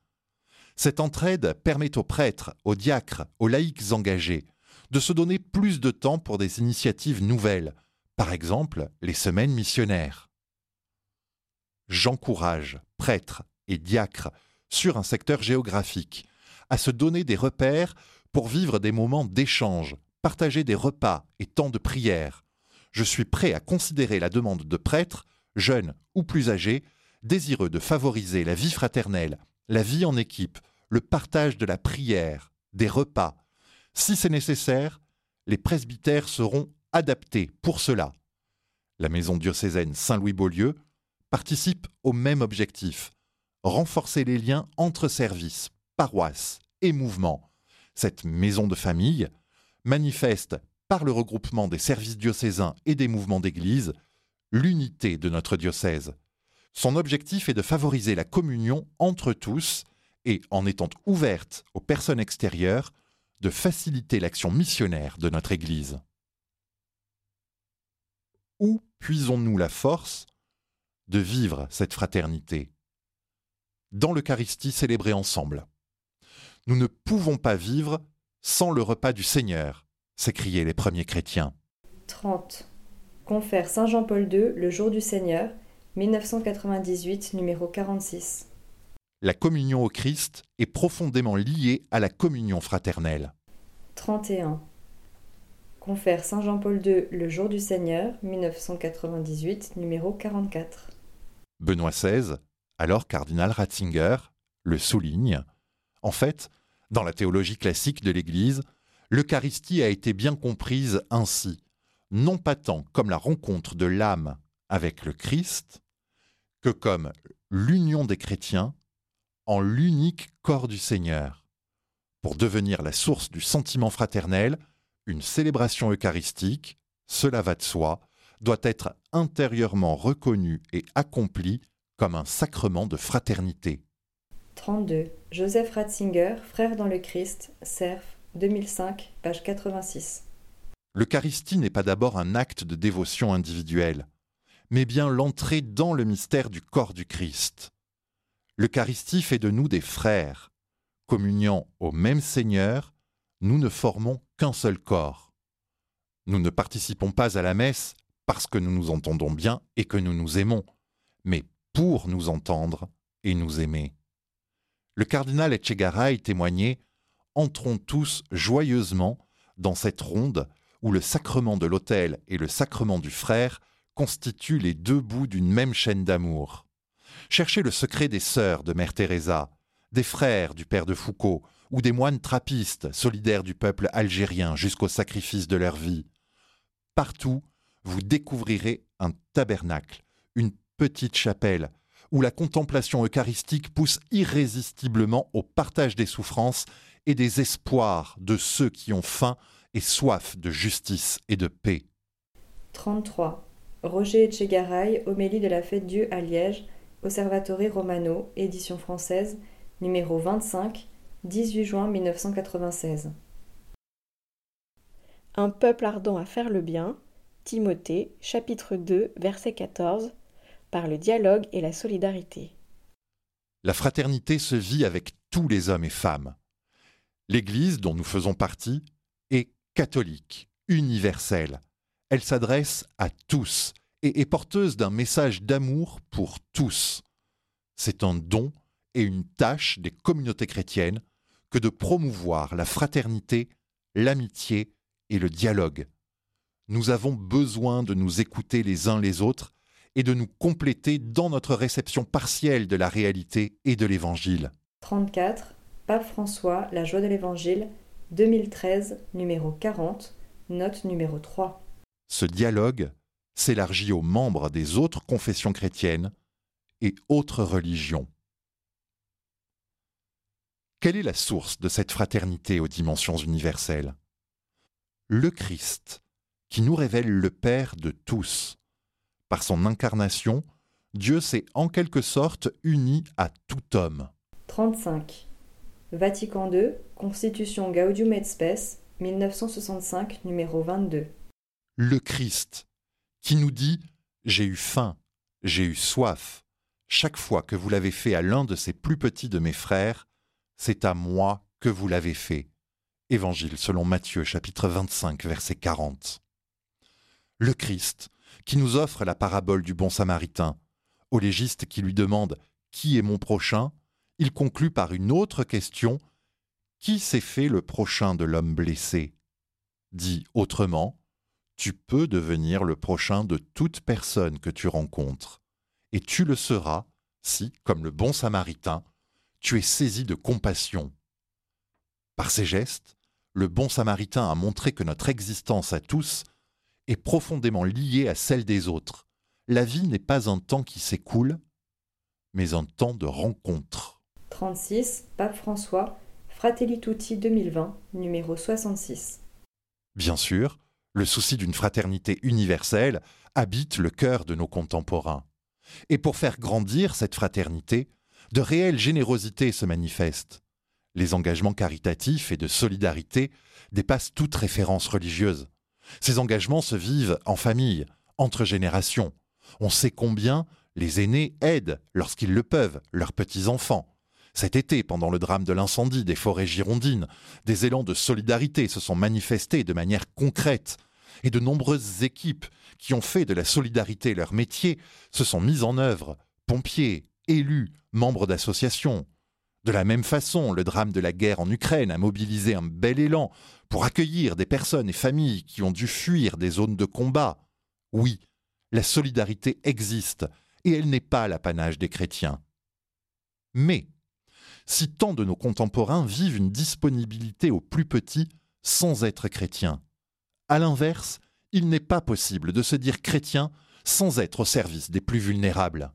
Cette entraide permet aux prêtres, aux diacres, aux laïcs engagés de se donner plus de temps pour des initiatives nouvelles, par exemple les semaines missionnaires. J'encourage prêtres et diacres sur un secteur géographique à se donner des repères pour vivre des moments d'échange, partager des repas et temps de prière. Je suis prêt à considérer la demande de prêtres, jeunes ou plus âgés, désireux de favoriser la vie fraternelle, la vie en équipe, le partage de la prière, des repas. Si c'est nécessaire, les presbytères seront adaptés pour cela. La maison diocésaine Saint-Louis-Beaulieu participe au même objectif renforcer les liens entre services, paroisses et mouvements. Cette maison de famille manifeste, par le regroupement des services diocésains et des mouvements d'Église, l'unité de notre diocèse. Son objectif est de favoriser la communion entre tous et, en étant ouverte aux personnes extérieures, de faciliter l'action missionnaire de notre Église. Où puisons-nous la force de vivre cette fraternité? Dans l'Eucharistie célébrée ensemble. Nous ne pouvons pas vivre sans le repas du Seigneur, s'écriaient les premiers chrétiens. 30. Confère Saint Jean-Paul II, Le jour du Seigneur, 1998, numéro 46. La communion au Christ est profondément liée à la communion fraternelle. 31. Confère Saint Jean-Paul II Le jour du Seigneur, 1998, numéro 44. Benoît XVI, alors cardinal Ratzinger, le souligne. En fait, dans la théologie classique de l'Église, l'Eucharistie a été bien comprise ainsi, non pas tant comme la rencontre de l'âme avec le Christ, que comme l'union des chrétiens en l'unique corps du Seigneur. Pour devenir la source du sentiment fraternel, une célébration eucharistique, cela va de soi, doit être intérieurement reconnue et accomplie comme un sacrement de fraternité. 32. Joseph Ratzinger, frère dans le Christ, Cerf, 2005, page 86. L'Eucharistie n'est pas d'abord un acte de dévotion individuelle, mais bien l'entrée dans le mystère du corps du Christ. L'Eucharistie fait de nous des frères. Communiant au même Seigneur, nous ne formons qu'un seul corps. Nous ne participons pas à la messe parce que nous nous entendons bien et que nous nous aimons, mais pour nous entendre et nous aimer. Le cardinal Etchegaray témoignait Entrons tous joyeusement dans cette ronde où le sacrement de l'autel et le sacrement du frère constituent les deux bouts d'une même chaîne d'amour. Cherchez le secret des sœurs de Mère Teresa, des frères du père de Foucault, ou des moines trappistes, solidaires du peuple algérien jusqu'au sacrifice de leur vie. Partout, vous découvrirez un tabernacle, une petite chapelle, où la contemplation eucharistique pousse irrésistiblement au partage des souffrances et des espoirs de ceux qui ont faim et soif de justice et de paix. 33. Roger Etchegaray, homélie de la fête Dieu à Liège, Osservatore Romano, édition française, numéro 25, 18 juin 1996. Un peuple ardent à faire le bien, Timothée, chapitre 2, verset 14, par le dialogue et la solidarité. La fraternité se vit avec tous les hommes et femmes. L'Église, dont nous faisons partie, est catholique, universelle. Elle s'adresse à tous et est porteuse d'un message d'amour pour tous. C'est un don et une tâche des communautés chrétiennes que de promouvoir la fraternité, l'amitié et le dialogue. Nous avons besoin de nous écouter les uns les autres et de nous compléter dans notre réception partielle de la réalité et de l'Évangile. 34. Pape François, La joie de l'Évangile, 2013, numéro 40, note numéro 3. Ce dialogue s'élargit aux membres des autres confessions chrétiennes et autres religions. Quelle est la source de cette fraternité aux dimensions universelles? Le Christ, qui nous révèle le Père de tous. Par son incarnation, Dieu s'est en quelque sorte uni à tout homme. 35. Vatican II, Constitution Gaudium et Spes, 1965, numéro 22. Le Christ, qui nous dit J'ai eu faim, j'ai eu soif. Chaque fois que vous l'avez fait à l'un de ces plus petits de mes frères, c'est à moi que vous l'avez fait. Évangile selon Matthieu chapitre 25 verset 40. Le Christ, qui nous offre la parabole du bon samaritain, au légiste qui lui demande Qui est mon prochain? Il conclut par une autre question Qui s'est fait le prochain de l'homme blessé? Dit autrement, tu peux devenir le prochain de toute personne que tu rencontres, et tu le seras si, comme le bon samaritain, tu es saisi de compassion. Par ces gestes, le bon samaritain a montré que notre existence à tous est profondément liée à celle des autres. La vie n'est pas un temps qui s'écoule, mais un temps de rencontre. 36, Pape François, Fratelli Tutti 2020, numéro 66. Bien sûr, le souci d'une fraternité universelle habite le cœur de nos contemporains. Et pour faire grandir cette fraternité, de réelle générosité se manifeste. Les engagements caritatifs et de solidarité dépassent toute référence religieuse. Ces engagements se vivent en famille, entre générations. On sait combien les aînés aident, lorsqu'ils le peuvent, leurs petits-enfants. Cet été, pendant le drame de l'incendie des forêts girondines, des élans de solidarité se sont manifestés de manière concrète, et de nombreuses équipes qui ont fait de la solidarité leur métier se sont mises en œuvre, pompiers, élus, membres d'associations. De la même façon, le drame de la guerre en Ukraine a mobilisé un bel élan pour accueillir des personnes et familles qui ont dû fuir des zones de combat. Oui, la solidarité existe, et elle n'est pas l'apanage des chrétiens. Mais, si tant de nos contemporains vivent une disponibilité aux plus petits sans être chrétiens, à l'inverse, il n'est pas possible de se dire chrétien sans être au service des plus vulnérables.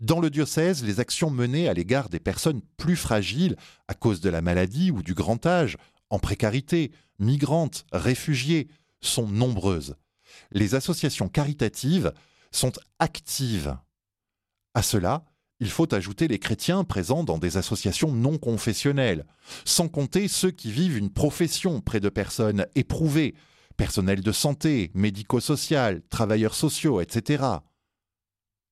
Dans le diocèse, les actions menées à l'égard des personnes plus fragiles à cause de la maladie ou du grand âge, en précarité, migrantes, réfugiées, sont nombreuses. Les associations caritatives sont actives. À cela, il faut ajouter les chrétiens présents dans des associations non confessionnelles, sans compter ceux qui vivent une profession près de personnes éprouvées, personnel de santé, médico-social, travailleurs sociaux, etc.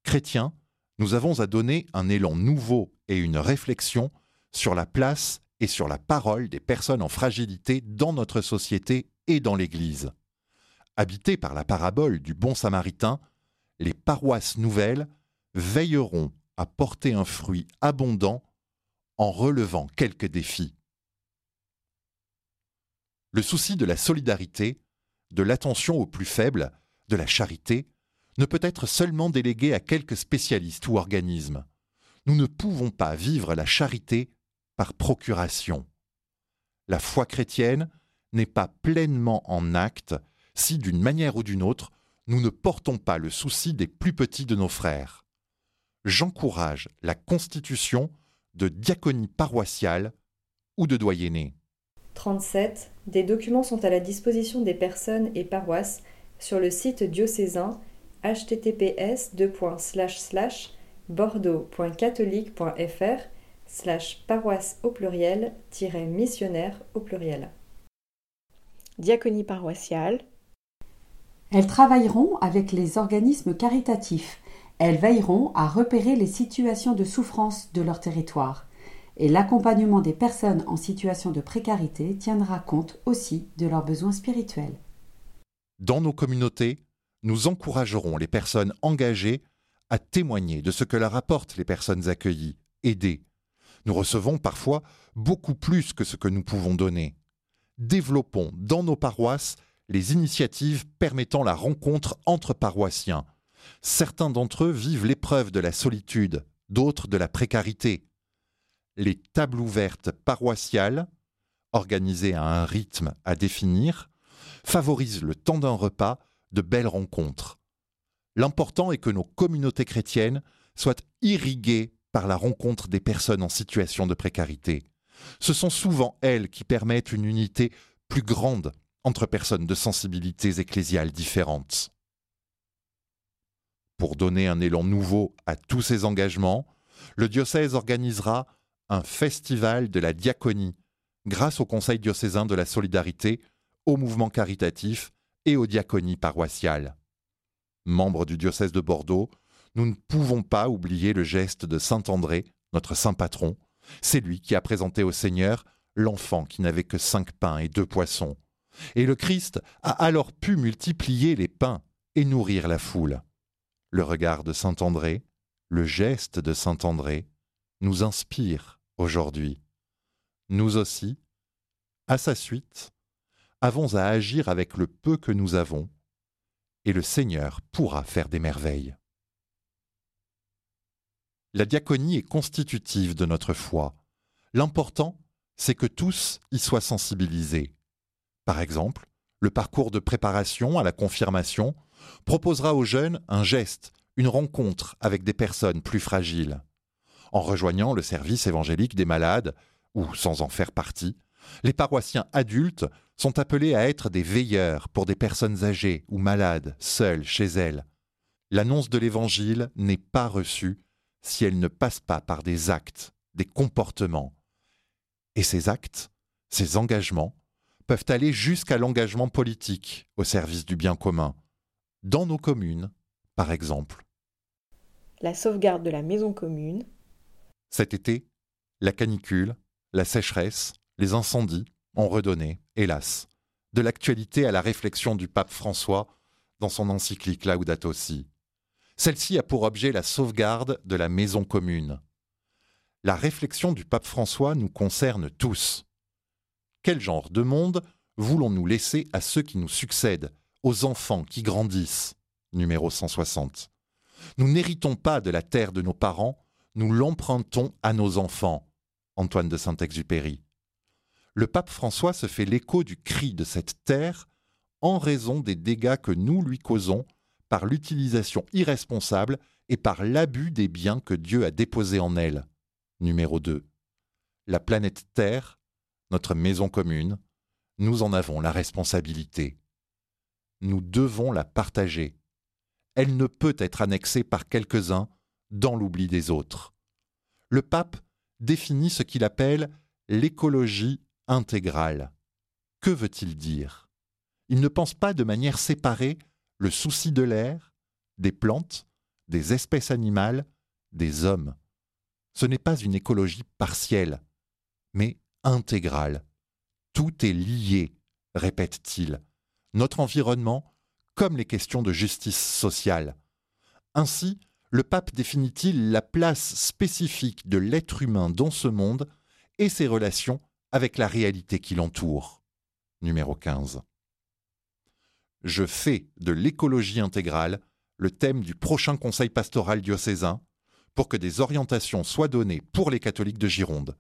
Chrétiens, nous avons à donner un élan nouveau et une réflexion sur la place et sur la parole des personnes en fragilité dans notre société et dans l'Église. Habitées par la parabole du bon samaritain, les paroisses nouvelles veilleront à porter un fruit abondant en relevant quelques défis. Le souci de la solidarité de l'attention aux plus faibles, de la charité, ne peut être seulement délégué à quelques spécialistes ou organismes. Nous ne pouvons pas vivre la charité par procuration. La foi chrétienne n'est pas pleinement en acte si, d'une manière ou d'une autre, nous ne portons pas le souci des plus petits de nos frères. J'encourage la constitution de diaconie paroissiale ou de doyenné. 37. Des documents sont à la disposition des personnes et paroisses sur le site diocésain https bordeaux.catholique.fr slash paroisse au pluriel missionnaire au pluriel. Diaconie paroissiale. Elles travailleront avec les organismes caritatifs. Elles veilleront à repérer les situations de souffrance de leur territoire et l'accompagnement des personnes en situation de précarité tiendra compte aussi de leurs besoins spirituels. Dans nos communautés, nous encouragerons les personnes engagées à témoigner de ce que leur apportent les personnes accueillies, aidées. Nous recevons parfois beaucoup plus que ce que nous pouvons donner. Développons dans nos paroisses les initiatives permettant la rencontre entre paroissiens. Certains d'entre eux vivent l'épreuve de la solitude, d'autres de la précarité les tables ouvertes paroissiales, organisées à un rythme à définir, favorisent le temps d'un repas de belles rencontres. L'important est que nos communautés chrétiennes soient irriguées par la rencontre des personnes en situation de précarité. Ce sont souvent elles qui permettent une unité plus grande entre personnes de sensibilités ecclésiales différentes. Pour donner un élan nouveau à tous ces engagements, le diocèse organisera un festival de la diaconie, grâce au Conseil diocésain de la solidarité, au mouvement caritatif et aux diaconies paroissiales. Membres du diocèse de Bordeaux, nous ne pouvons pas oublier le geste de Saint André, notre saint patron. C'est lui qui a présenté au Seigneur l'enfant qui n'avait que cinq pains et deux poissons. Et le Christ a alors pu multiplier les pains et nourrir la foule. Le regard de Saint André, le geste de Saint André, nous inspire aujourd'hui. Nous aussi, à sa suite, avons à agir avec le peu que nous avons, et le Seigneur pourra faire des merveilles. La diaconie est constitutive de notre foi. L'important, c'est que tous y soient sensibilisés. Par exemple, le parcours de préparation à la confirmation proposera aux jeunes un geste, une rencontre avec des personnes plus fragiles en rejoignant le service évangélique des malades, ou sans en faire partie, les paroissiens adultes sont appelés à être des veilleurs pour des personnes âgées ou malades, seules chez elles. L'annonce de l'Évangile n'est pas reçue si elle ne passe pas par des actes, des comportements. Et ces actes, ces engagements, peuvent aller jusqu'à l'engagement politique au service du bien commun, dans nos communes, par exemple. La sauvegarde de la maison commune, cet été, la canicule, la sécheresse, les incendies ont redonné, hélas, de l'actualité à la réflexion du pape François dans son encyclique Laudato Si. Celle-ci a pour objet la sauvegarde de la maison commune. la réflexion du pape François nous concerne tous. Quel genre de monde voulons-nous laisser à ceux qui nous succèdent, aux enfants qui grandissent? Numéro 160. Nous n'héritons pas de la terre de nos parents, nous l'empruntons à nos enfants. Antoine de Saint-Exupéry. Le pape François se fait l'écho du cri de cette terre en raison des dégâts que nous lui causons par l'utilisation irresponsable et par l'abus des biens que Dieu a déposés en elle. Numéro 2. La planète Terre, notre maison commune, nous en avons la responsabilité. Nous devons la partager. Elle ne peut être annexée par quelques-uns dans l'oubli des autres. Le pape définit ce qu'il appelle l'écologie intégrale. Que veut-il dire? Il ne pense pas de manière séparée le souci de l'air, des plantes, des espèces animales, des hommes. Ce n'est pas une écologie partielle, mais intégrale. Tout est lié, répète-t-il, notre environnement comme les questions de justice sociale. Ainsi, le pape définit-il la place spécifique de l'être humain dans ce monde et ses relations avec la réalité qui l'entoure? Numéro 15. Je fais de l'écologie intégrale le thème du prochain conseil pastoral diocésain pour que des orientations soient données pour les catholiques de Gironde.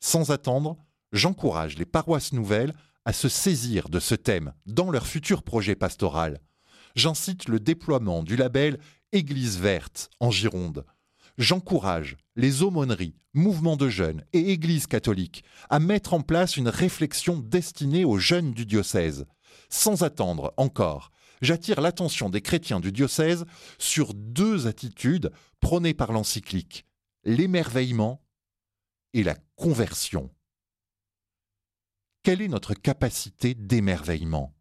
Sans attendre, j'encourage les paroisses nouvelles à se saisir de ce thème dans leur futur projet pastoral. J'incite le déploiement du label Église verte en Gironde. J'encourage les aumôneries, mouvements de jeunes et églises catholiques à mettre en place une réflexion destinée aux jeunes du diocèse. Sans attendre encore, j'attire l'attention des chrétiens du diocèse sur deux attitudes prônées par l'encyclique, l'émerveillement et la conversion. Quelle est notre capacité d'émerveillement?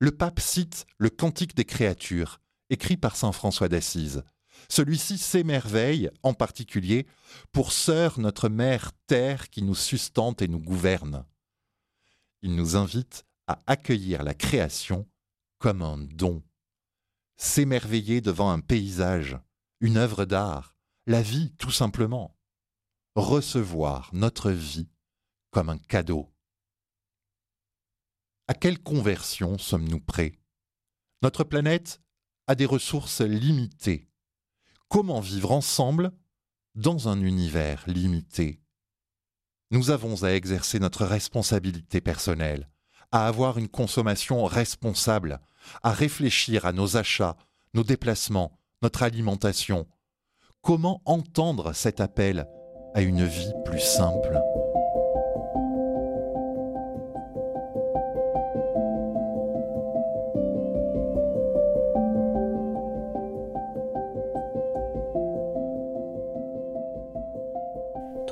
Le pape cite le Cantique des créatures, écrit par Saint François d'Assise. Celui-ci s'émerveille, en particulier, pour sœur notre mère terre qui nous sustente et nous gouverne. Il nous invite à accueillir la création comme un don, s'émerveiller devant un paysage, une œuvre d'art, la vie tout simplement, recevoir notre vie comme un cadeau. À quelle conversion sommes-nous prêts? Notre planète a des ressources limitées. Comment vivre ensemble dans un univers limité? Nous avons à exercer notre responsabilité personnelle, à avoir une consommation responsable, à réfléchir à nos achats, nos déplacements, notre alimentation. Comment entendre cet appel à une vie plus simple?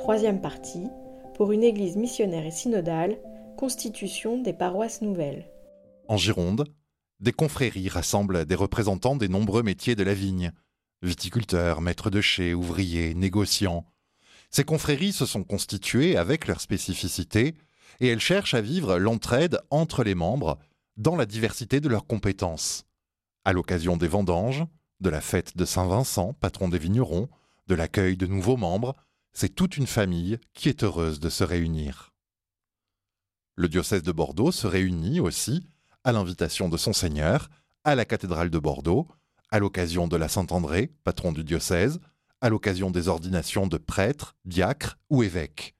Troisième partie, pour une Église missionnaire et synodale, constitution des paroisses nouvelles. En Gironde, des confréries rassemblent des représentants des nombreux métiers de la vigne viticulteurs, maîtres de chais, ouvriers, négociants. Ces confréries se sont constituées avec leurs spécificités et elles cherchent à vivre l'entraide entre les membres dans la diversité de leurs compétences. À l'occasion des vendanges, de la fête de Saint-Vincent, patron des vignerons, de l'accueil de nouveaux membres, c'est toute une famille qui est heureuse de se réunir. Le diocèse de Bordeaux se réunit aussi à l'invitation de son Seigneur, à la cathédrale de Bordeaux, à l'occasion de la Saint-André, patron du diocèse, à l'occasion des ordinations de prêtres, diacres ou évêques.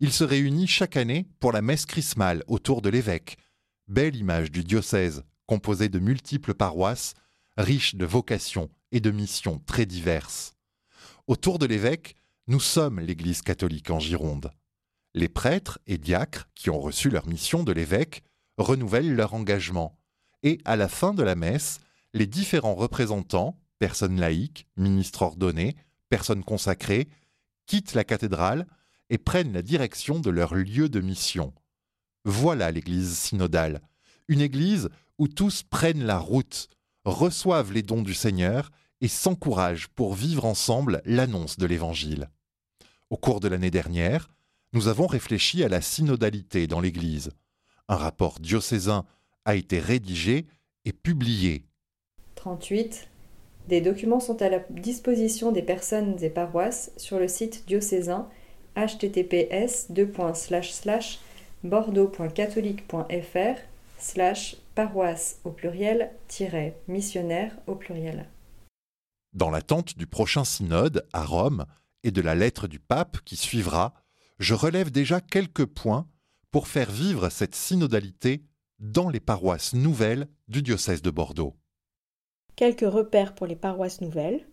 Il se réunit chaque année pour la messe chrismale autour de l'évêque, belle image du diocèse composé de multiples paroisses, riches de vocations et de missions très diverses. Autour de l'évêque, nous sommes l'Église catholique en Gironde. Les prêtres et diacres qui ont reçu leur mission de l'évêque renouvellent leur engagement. Et à la fin de la messe, les différents représentants, personnes laïques, ministres ordonnés, personnes consacrées, quittent la cathédrale et prennent la direction de leur lieu de mission. Voilà l'Église synodale, une Église où tous prennent la route, reçoivent les dons du Seigneur et s'encouragent pour vivre ensemble l'annonce de l'Évangile. Au cours de l'année dernière, nous avons réfléchi à la synodalité dans l'Église. Un rapport diocésain a été rédigé et publié. 38. Des documents sont à la disposition des personnes et paroisses sur le site diocésain https bordeaux.catholique.fr slash paroisse au pluriel missionnaire au pluriel. Dans l'attente du prochain synode à Rome et de la lettre du pape qui suivra, je relève déjà quelques points pour faire vivre cette synodalité dans les paroisses nouvelles du diocèse de Bordeaux. Quelques repères pour les paroisses nouvelles.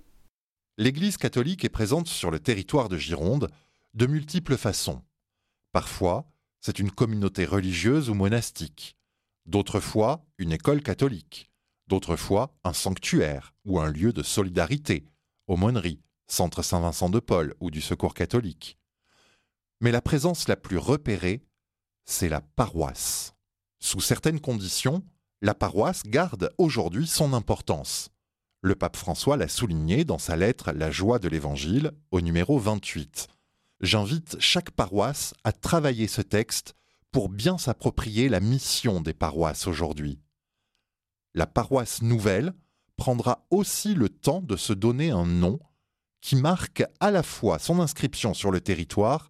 L'Église catholique est présente sur le territoire de Gironde de multiples façons. Parfois, c'est une communauté religieuse ou monastique. D'autres fois, une école catholique. D'autres fois, un sanctuaire ou un lieu de solidarité, aumônerie, centre Saint-Vincent de Paul ou du Secours catholique. Mais la présence la plus repérée, c'est la paroisse. Sous certaines conditions, la paroisse garde aujourd'hui son importance. Le pape François l'a souligné dans sa lettre La joie de l'Évangile au numéro 28. J'invite chaque paroisse à travailler ce texte pour bien s'approprier la mission des paroisses aujourd'hui. La paroisse nouvelle prendra aussi le temps de se donner un nom qui marque à la fois son inscription sur le territoire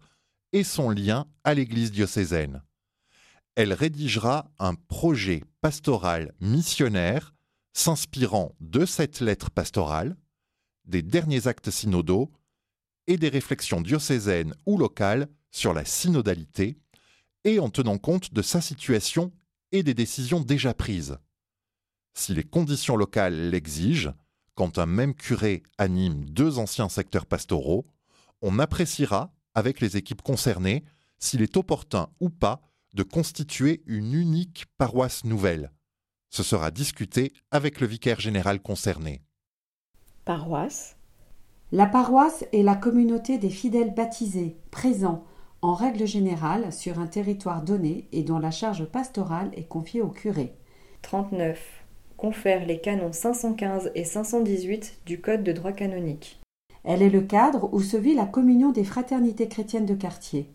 et son lien à l'Église diocésaine. Elle rédigera un projet pastoral missionnaire s'inspirant de cette lettre pastorale, des derniers actes synodaux et des réflexions diocésaines ou locales sur la synodalité, et en tenant compte de sa situation et des décisions déjà prises. Si les conditions locales l'exigent, quand un même curé anime deux anciens secteurs pastoraux, on appréciera, avec les équipes concernées, s'il est opportun ou pas de constituer une unique paroisse nouvelle. Ce sera discuté avec le vicaire général concerné. Paroisse la paroisse est la communauté des fidèles baptisés, présents, en règle générale, sur un territoire donné et dont la charge pastorale est confiée au curé. 39. Confère les canons 515 et 518 du Code de droit canonique. Elle est le cadre où se vit la communion des fraternités chrétiennes de quartier.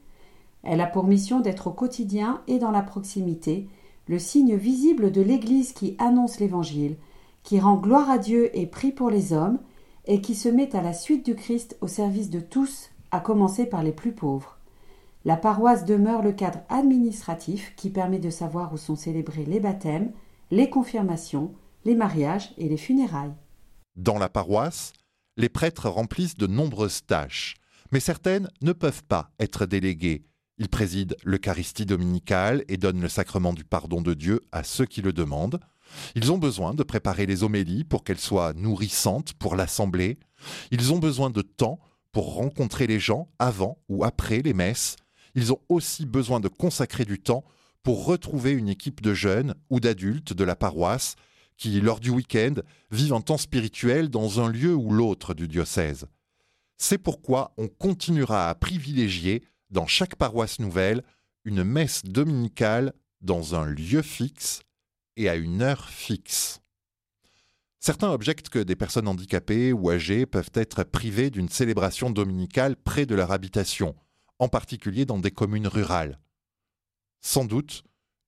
Elle a pour mission d'être au quotidien et dans la proximité, le signe visible de l'Église qui annonce l'Évangile, qui rend gloire à Dieu et prie pour les hommes, et qui se met à la suite du Christ au service de tous, à commencer par les plus pauvres. La paroisse demeure le cadre administratif qui permet de savoir où sont célébrés les baptêmes, les confirmations, les mariages et les funérailles. Dans la paroisse, les prêtres remplissent de nombreuses tâches, mais certaines ne peuvent pas être déléguées. Ils président l'Eucharistie dominicale et donnent le sacrement du pardon de Dieu à ceux qui le demandent. Ils ont besoin de préparer les homélies pour qu'elles soient nourrissantes pour l'assemblée. Ils ont besoin de temps pour rencontrer les gens avant ou après les messes. Ils ont aussi besoin de consacrer du temps pour retrouver une équipe de jeunes ou d'adultes de la paroisse qui, lors du week-end, vivent un temps spirituel dans un lieu ou l'autre du diocèse. C'est pourquoi on continuera à privilégier, dans chaque paroisse nouvelle, une messe dominicale dans un lieu fixe et à une heure fixe. Certains objectent que des personnes handicapées ou âgées peuvent être privées d'une célébration dominicale près de leur habitation, en particulier dans des communes rurales. Sans doute,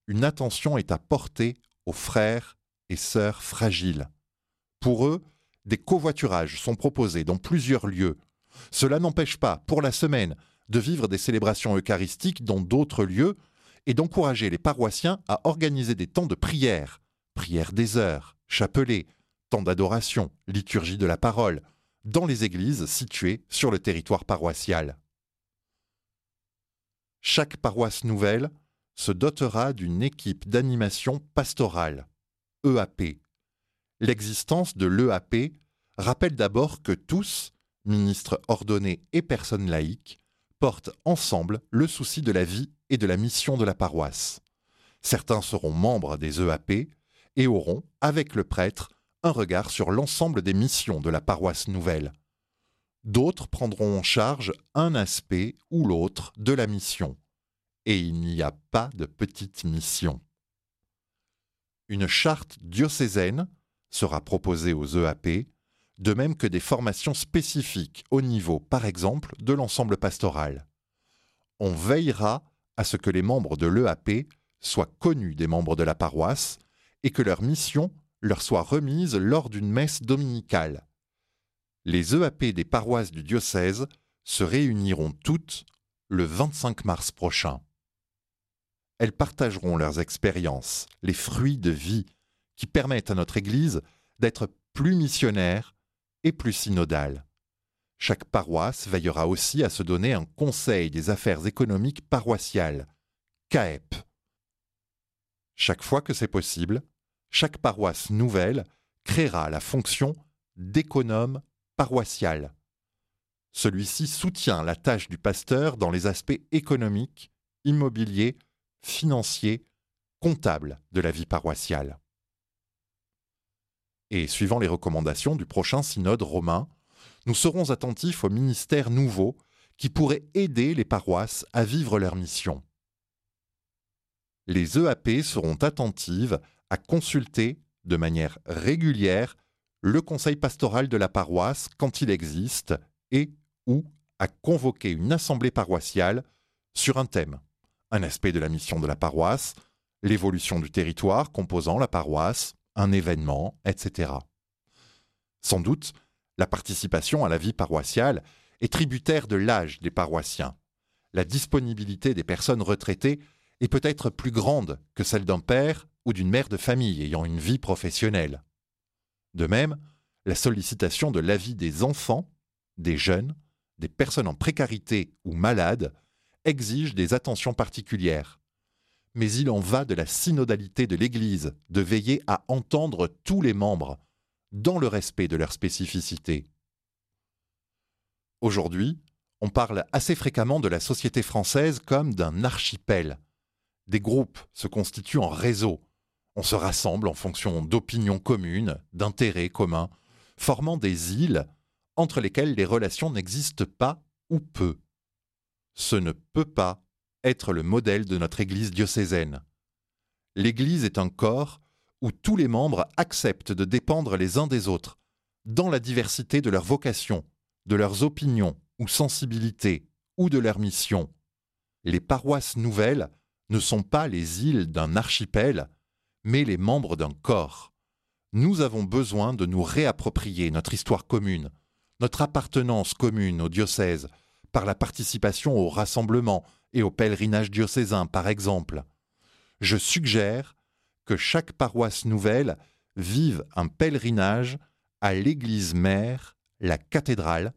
une attention est à porter aux frères et sœurs fragiles. Pour eux, des covoiturages sont proposés dans plusieurs lieux. Cela n'empêche pas, pour la semaine, de vivre des célébrations eucharistiques dans d'autres lieux et d'encourager les paroissiens à organiser des temps de prière, prière des heures, chapelet, temps d'adoration, liturgie de la parole, dans les églises situées sur le territoire paroissial. Chaque paroisse nouvelle se dotera d'une équipe d'animation pastorale, EAP. L'existence de l'EAP rappelle d'abord que tous, ministres ordonnés et personnes laïques, portent ensemble le souci de la vie et de la mission de la paroisse. Certains seront membres des EAP et auront, avec le prêtre, un regard sur l'ensemble des missions de la paroisse nouvelle. D'autres prendront en charge un aspect ou l'autre de la mission. Et il n'y a pas de petite mission. Une charte diocésaine sera proposée aux EAP, de même que des formations spécifiques au niveau, par exemple, de l'ensemble pastoral. On veillera à ce que les membres de l'EAP soient connus des membres de la paroisse et que leur mission leur soit remise lors d'une messe dominicale, Les EAP des paroisses du diocèse se réuniront toutes le 25 mars prochain. Elles partageront leurs expériences, les fruits de vie qui permettent à notre Église d'être plus missionnaire et plus synodale. Chaque paroisse veillera aussi à se donner un Conseil des affaires économiques paroissiales, CAEP. Chaque fois que c'est possible, chaque paroisse nouvelle créera la fonction d'économe paroissial. Celui-ci soutient la tâche du pasteur dans les aspects économiques, immobiliers, financiers, comptables de la vie paroissiale. Et suivant les recommandations du prochain synode romain, nous serons attentifs aux ministères nouveaux qui pourraient aider les paroisses à vivre leur mission. Les EAP seront attentives à consulter de manière régulière le conseil pastoral de la paroisse quand il existe et ou à convoquer une assemblée paroissiale sur un thème, un aspect de la mission de la paroisse, l'évolution du territoire composant la paroisse, un événement, etc. Sans doute, la participation à la vie paroissiale est tributaire de l'âge des paroissiens. La disponibilité des personnes retraitées est peut-être plus grande que celle d'un père ou d'une mère de famille ayant une vie professionnelle. De même, la sollicitation de l'avis des enfants, des jeunes, des personnes en précarité ou malades exige des attentions particulières. Mais il en va de la synodalité de l'Église de veiller à entendre tous les membres, dans le respect de leurs spécificités. Aujourd'hui, on parle assez fréquemment de la société française comme d'un archipel. Des groupes se constituent en réseau. On se rassemble en fonction d'opinions communes, d'intérêts communs, formant des îles entre lesquelles les relations n'existent pas ou peu. Ce ne peut pas être le modèle de notre Église diocésaine. L'Église est un corps où tous les membres acceptent de dépendre les uns des autres, dans la diversité de leurs vocations, de leurs opinions ou sensibilités, ou de leur mission. Les paroisses nouvelles ne sont pas les îles d'un archipel, mais les membres d'un corps. Nous avons besoin de nous réapproprier notre histoire commune, notre appartenance commune au diocèse, par la participation au rassemblement et au pèlerinage diocésain, par exemple. Je suggère que chaque paroisse nouvelle vive un pèlerinage à l'église mère, la cathédrale,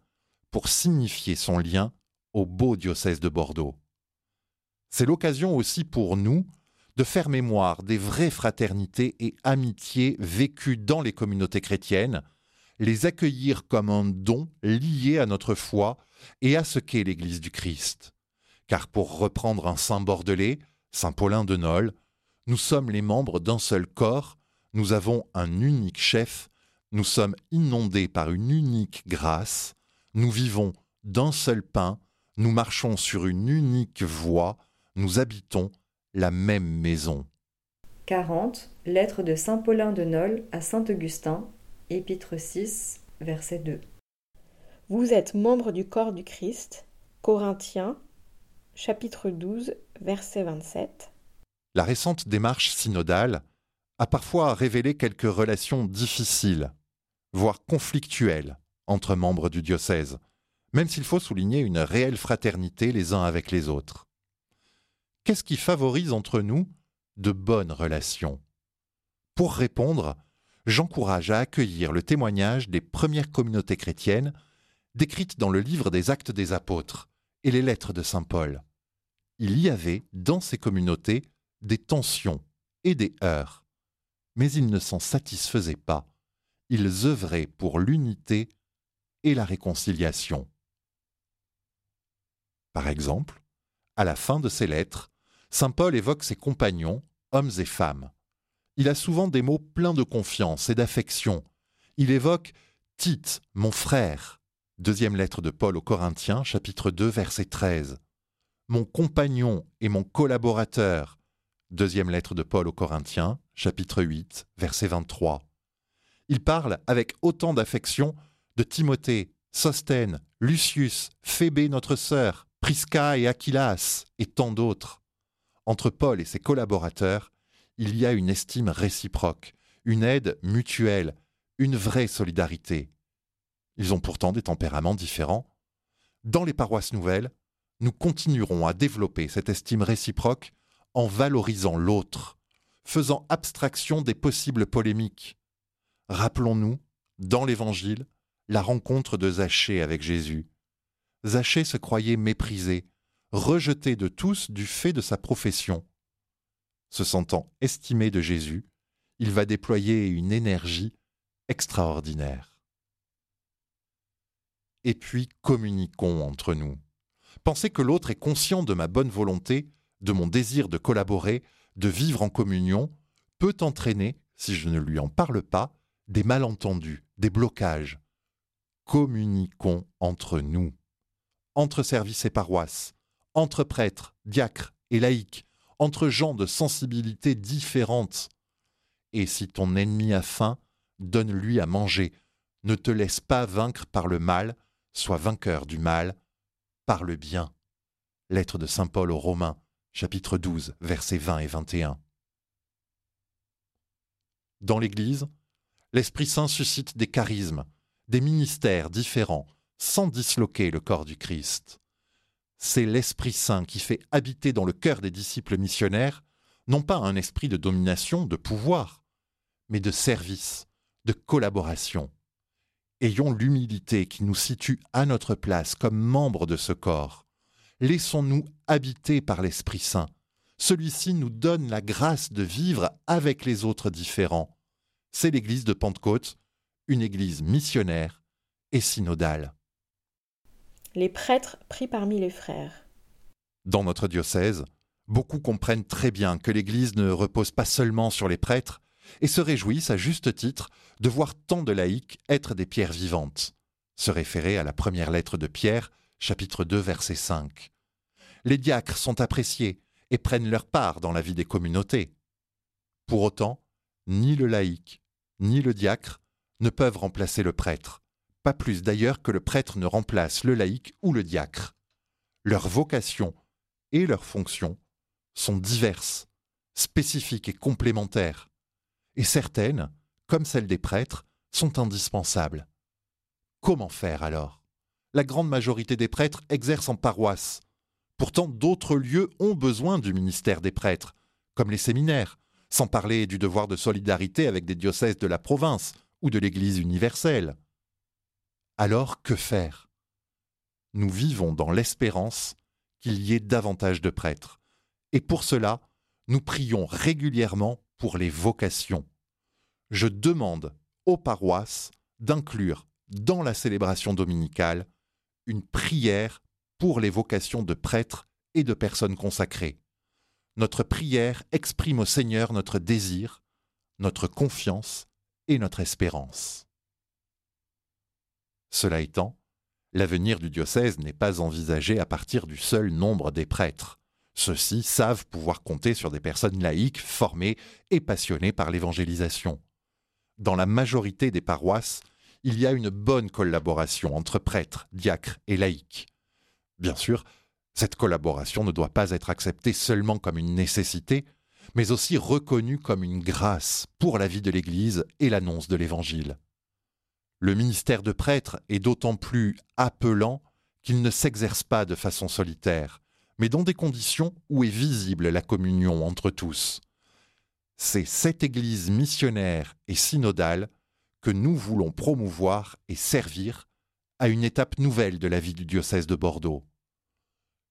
pour signifier son lien au beau diocèse de Bordeaux. C'est l'occasion aussi pour nous de faire mémoire des vraies fraternités et amitiés vécues dans les communautés chrétiennes, les accueillir comme un don lié à notre foi et à ce qu'est l'Église du Christ. Car pour reprendre un saint bordelais, saint Paulin de Nol, nous sommes les membres d'un seul corps, nous avons un unique chef, nous sommes inondés par une unique grâce, nous vivons d'un seul pain, nous marchons sur une unique voie, nous habitons la même maison. 40. Lettre de Saint Paulin de Nol à Saint Augustin, épître 6, verset 2. Vous êtes membre du corps du Christ. Corinthiens, chapitre 12, verset 27 la récente démarche synodale a parfois révélé quelques relations difficiles, voire conflictuelles, entre membres du diocèse, même s'il faut souligner une réelle fraternité les uns avec les autres. Qu'est-ce qui favorise entre nous de bonnes relations? Pour répondre, j'encourage à accueillir le témoignage des premières communautés chrétiennes décrites dans le livre des Actes des Apôtres et les lettres de Saint Paul. Il y avait, dans ces communautés, des tensions et des heurts, mais ils ne s'en satisfaisaient pas, ils œuvraient pour l'unité et la réconciliation. Par exemple, à la fin de ses lettres, Saint Paul évoque ses compagnons, hommes et femmes. Il a souvent des mots pleins de confiance et d'affection. Il évoque Tite, mon frère. Deuxième lettre de Paul aux Corinthiens, chapitre 2, verset 13. Mon compagnon et mon collaborateur, Deuxième lettre de Paul aux Corinthiens, chapitre 8, verset 23. Il parle avec autant d'affection de Timothée, Sostène, Lucius, Phébé notre sœur, Prisca et Aquilas, et tant d'autres. Entre Paul et ses collaborateurs, il y a une estime réciproque, une aide mutuelle, une vraie solidarité. Ils ont pourtant des tempéraments différents. Dans les paroisses nouvelles, nous continuerons à développer cette estime réciproque en valorisant l'autre, faisant abstraction des possibles polémiques. Rappelons-nous, dans l'Évangile, la rencontre de Zachée avec Jésus. Zachée se croyait méprisé, rejeté de tous du fait de sa profession. Se sentant estimé de Jésus, il va déployer une énergie extraordinaire. Et puis communiquons entre nous. Penser que l'autre est conscient de ma bonne volonté, de mon désir de collaborer, de vivre en communion, peut entraîner, si je ne lui en parle pas, des malentendus, des blocages. Communiquons entre nous, entre services et paroisses, entre prêtres, diacres et laïcs, entre gens de sensibilités différentes. Et si ton ennemi a faim, donne-lui à manger. Ne te laisse pas vaincre par le mal, sois vainqueur du mal par le bien. Lettre de Saint Paul aux Romains, chapitre 12, versets 20 et 21. Dans l'Église, l'Esprit Saint suscite des charismes, des ministères différents, sans disloquer le corps du Christ. C'est l'Esprit Saint qui fait habiter dans le cœur des disciples missionnaires non pas un esprit de domination, de pouvoir, mais de service, de collaboration. Ayons l'humilité qui nous situe à notre place comme membres de ce corps. Laissons-nous habiter par l'Esprit Saint. Celui-ci nous donne la grâce de vivre avec les autres différents. C'est l'Église de Pentecôte, une Église missionnaire et synodale. Les prêtres pris parmi les frères. Dans notre diocèse, beaucoup comprennent très bien que l'Église ne repose pas seulement sur les prêtres, et se réjouissent à juste titre de voir tant de laïcs être des pierres vivantes. Se référer à la première lettre de Pierre, chapitre 2, verset 5. Les diacres sont appréciés et prennent leur part dans la vie des communautés. Pour autant, ni le laïc, ni le diacre ne peuvent remplacer le prêtre, pas plus d'ailleurs que le prêtre ne remplace le laïc ou le diacre. Leur vocation et leurs fonctions sont diverses, spécifiques et complémentaires et certaines, comme celles des prêtres, sont indispensables. Comment faire alors? La grande majorité des prêtres exercent en paroisse. Pourtant, d'autres lieux ont besoin du ministère des prêtres, comme les séminaires, sans parler du devoir de solidarité avec des diocèses de la province ou de l'Église universelle. Alors que faire? Nous vivons dans l'espérance qu'il y ait davantage de prêtres, et pour cela, nous prions régulièrement pour les vocations. Je demande aux paroisses d'inclure dans la célébration dominicale une prière pour les vocations de prêtres et de personnes consacrées. Notre prière exprime au Seigneur notre désir, notre confiance et notre espérance. Cela étant, l'avenir du diocèse n'est pas envisagé à partir du seul nombre des prêtres. Ceux-ci savent pouvoir compter sur des personnes laïques formées et passionnées par l'évangélisation. Dans la majorité des paroisses, il y a une bonne collaboration entre prêtres, diacres et laïcs. Bien sûr, cette collaboration ne doit pas être acceptée seulement comme une nécessité, mais aussi reconnue comme une grâce pour la vie de l'Église et l'annonce de l'Évangile. Le ministère de prêtre est d'autant plus appelant qu'il ne s'exerce pas de façon solitaire, mais dans des conditions où est visible la communion entre tous. C'est cette Église missionnaire et synodale que nous voulons promouvoir et servir à une étape nouvelle de la vie du diocèse de Bordeaux.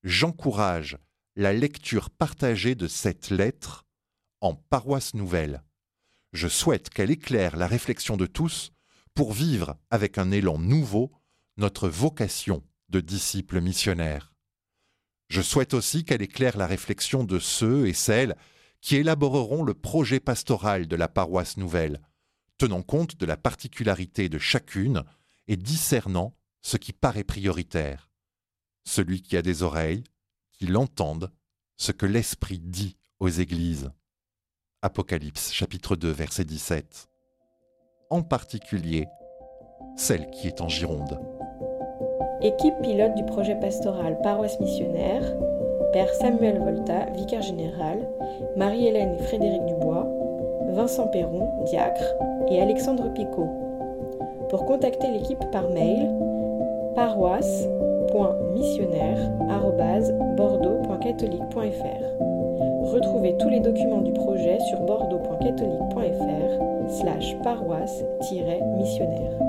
J'encourage la lecture partagée de cette lettre en paroisse nouvelle. Je souhaite qu'elle éclaire la réflexion de tous pour vivre avec un élan nouveau notre vocation de disciples missionnaires. Je souhaite aussi qu'elle éclaire la réflexion de ceux et celles qui élaboreront le projet pastoral de la paroisse nouvelle, tenant compte de la particularité de chacune et discernant ce qui paraît prioritaire. Celui qui a des oreilles, qu'il entende ce que l'Esprit dit aux églises. Apocalypse chapitre 2 verset 17. En particulier, celle qui est en Gironde. Équipe pilote du projet pastoral Paroisse missionnaire, Père Samuel Volta, vicaire général, Marie-Hélène et Frédéric Dubois, Vincent Perron, diacre, et Alexandre Picot. Pour contacter l'équipe par mail, paroisse.missionnaire.bordeaux.catholique.fr. Retrouvez tous les documents du projet sur bordeaux.catholique.fr slash paroisse-missionnaire.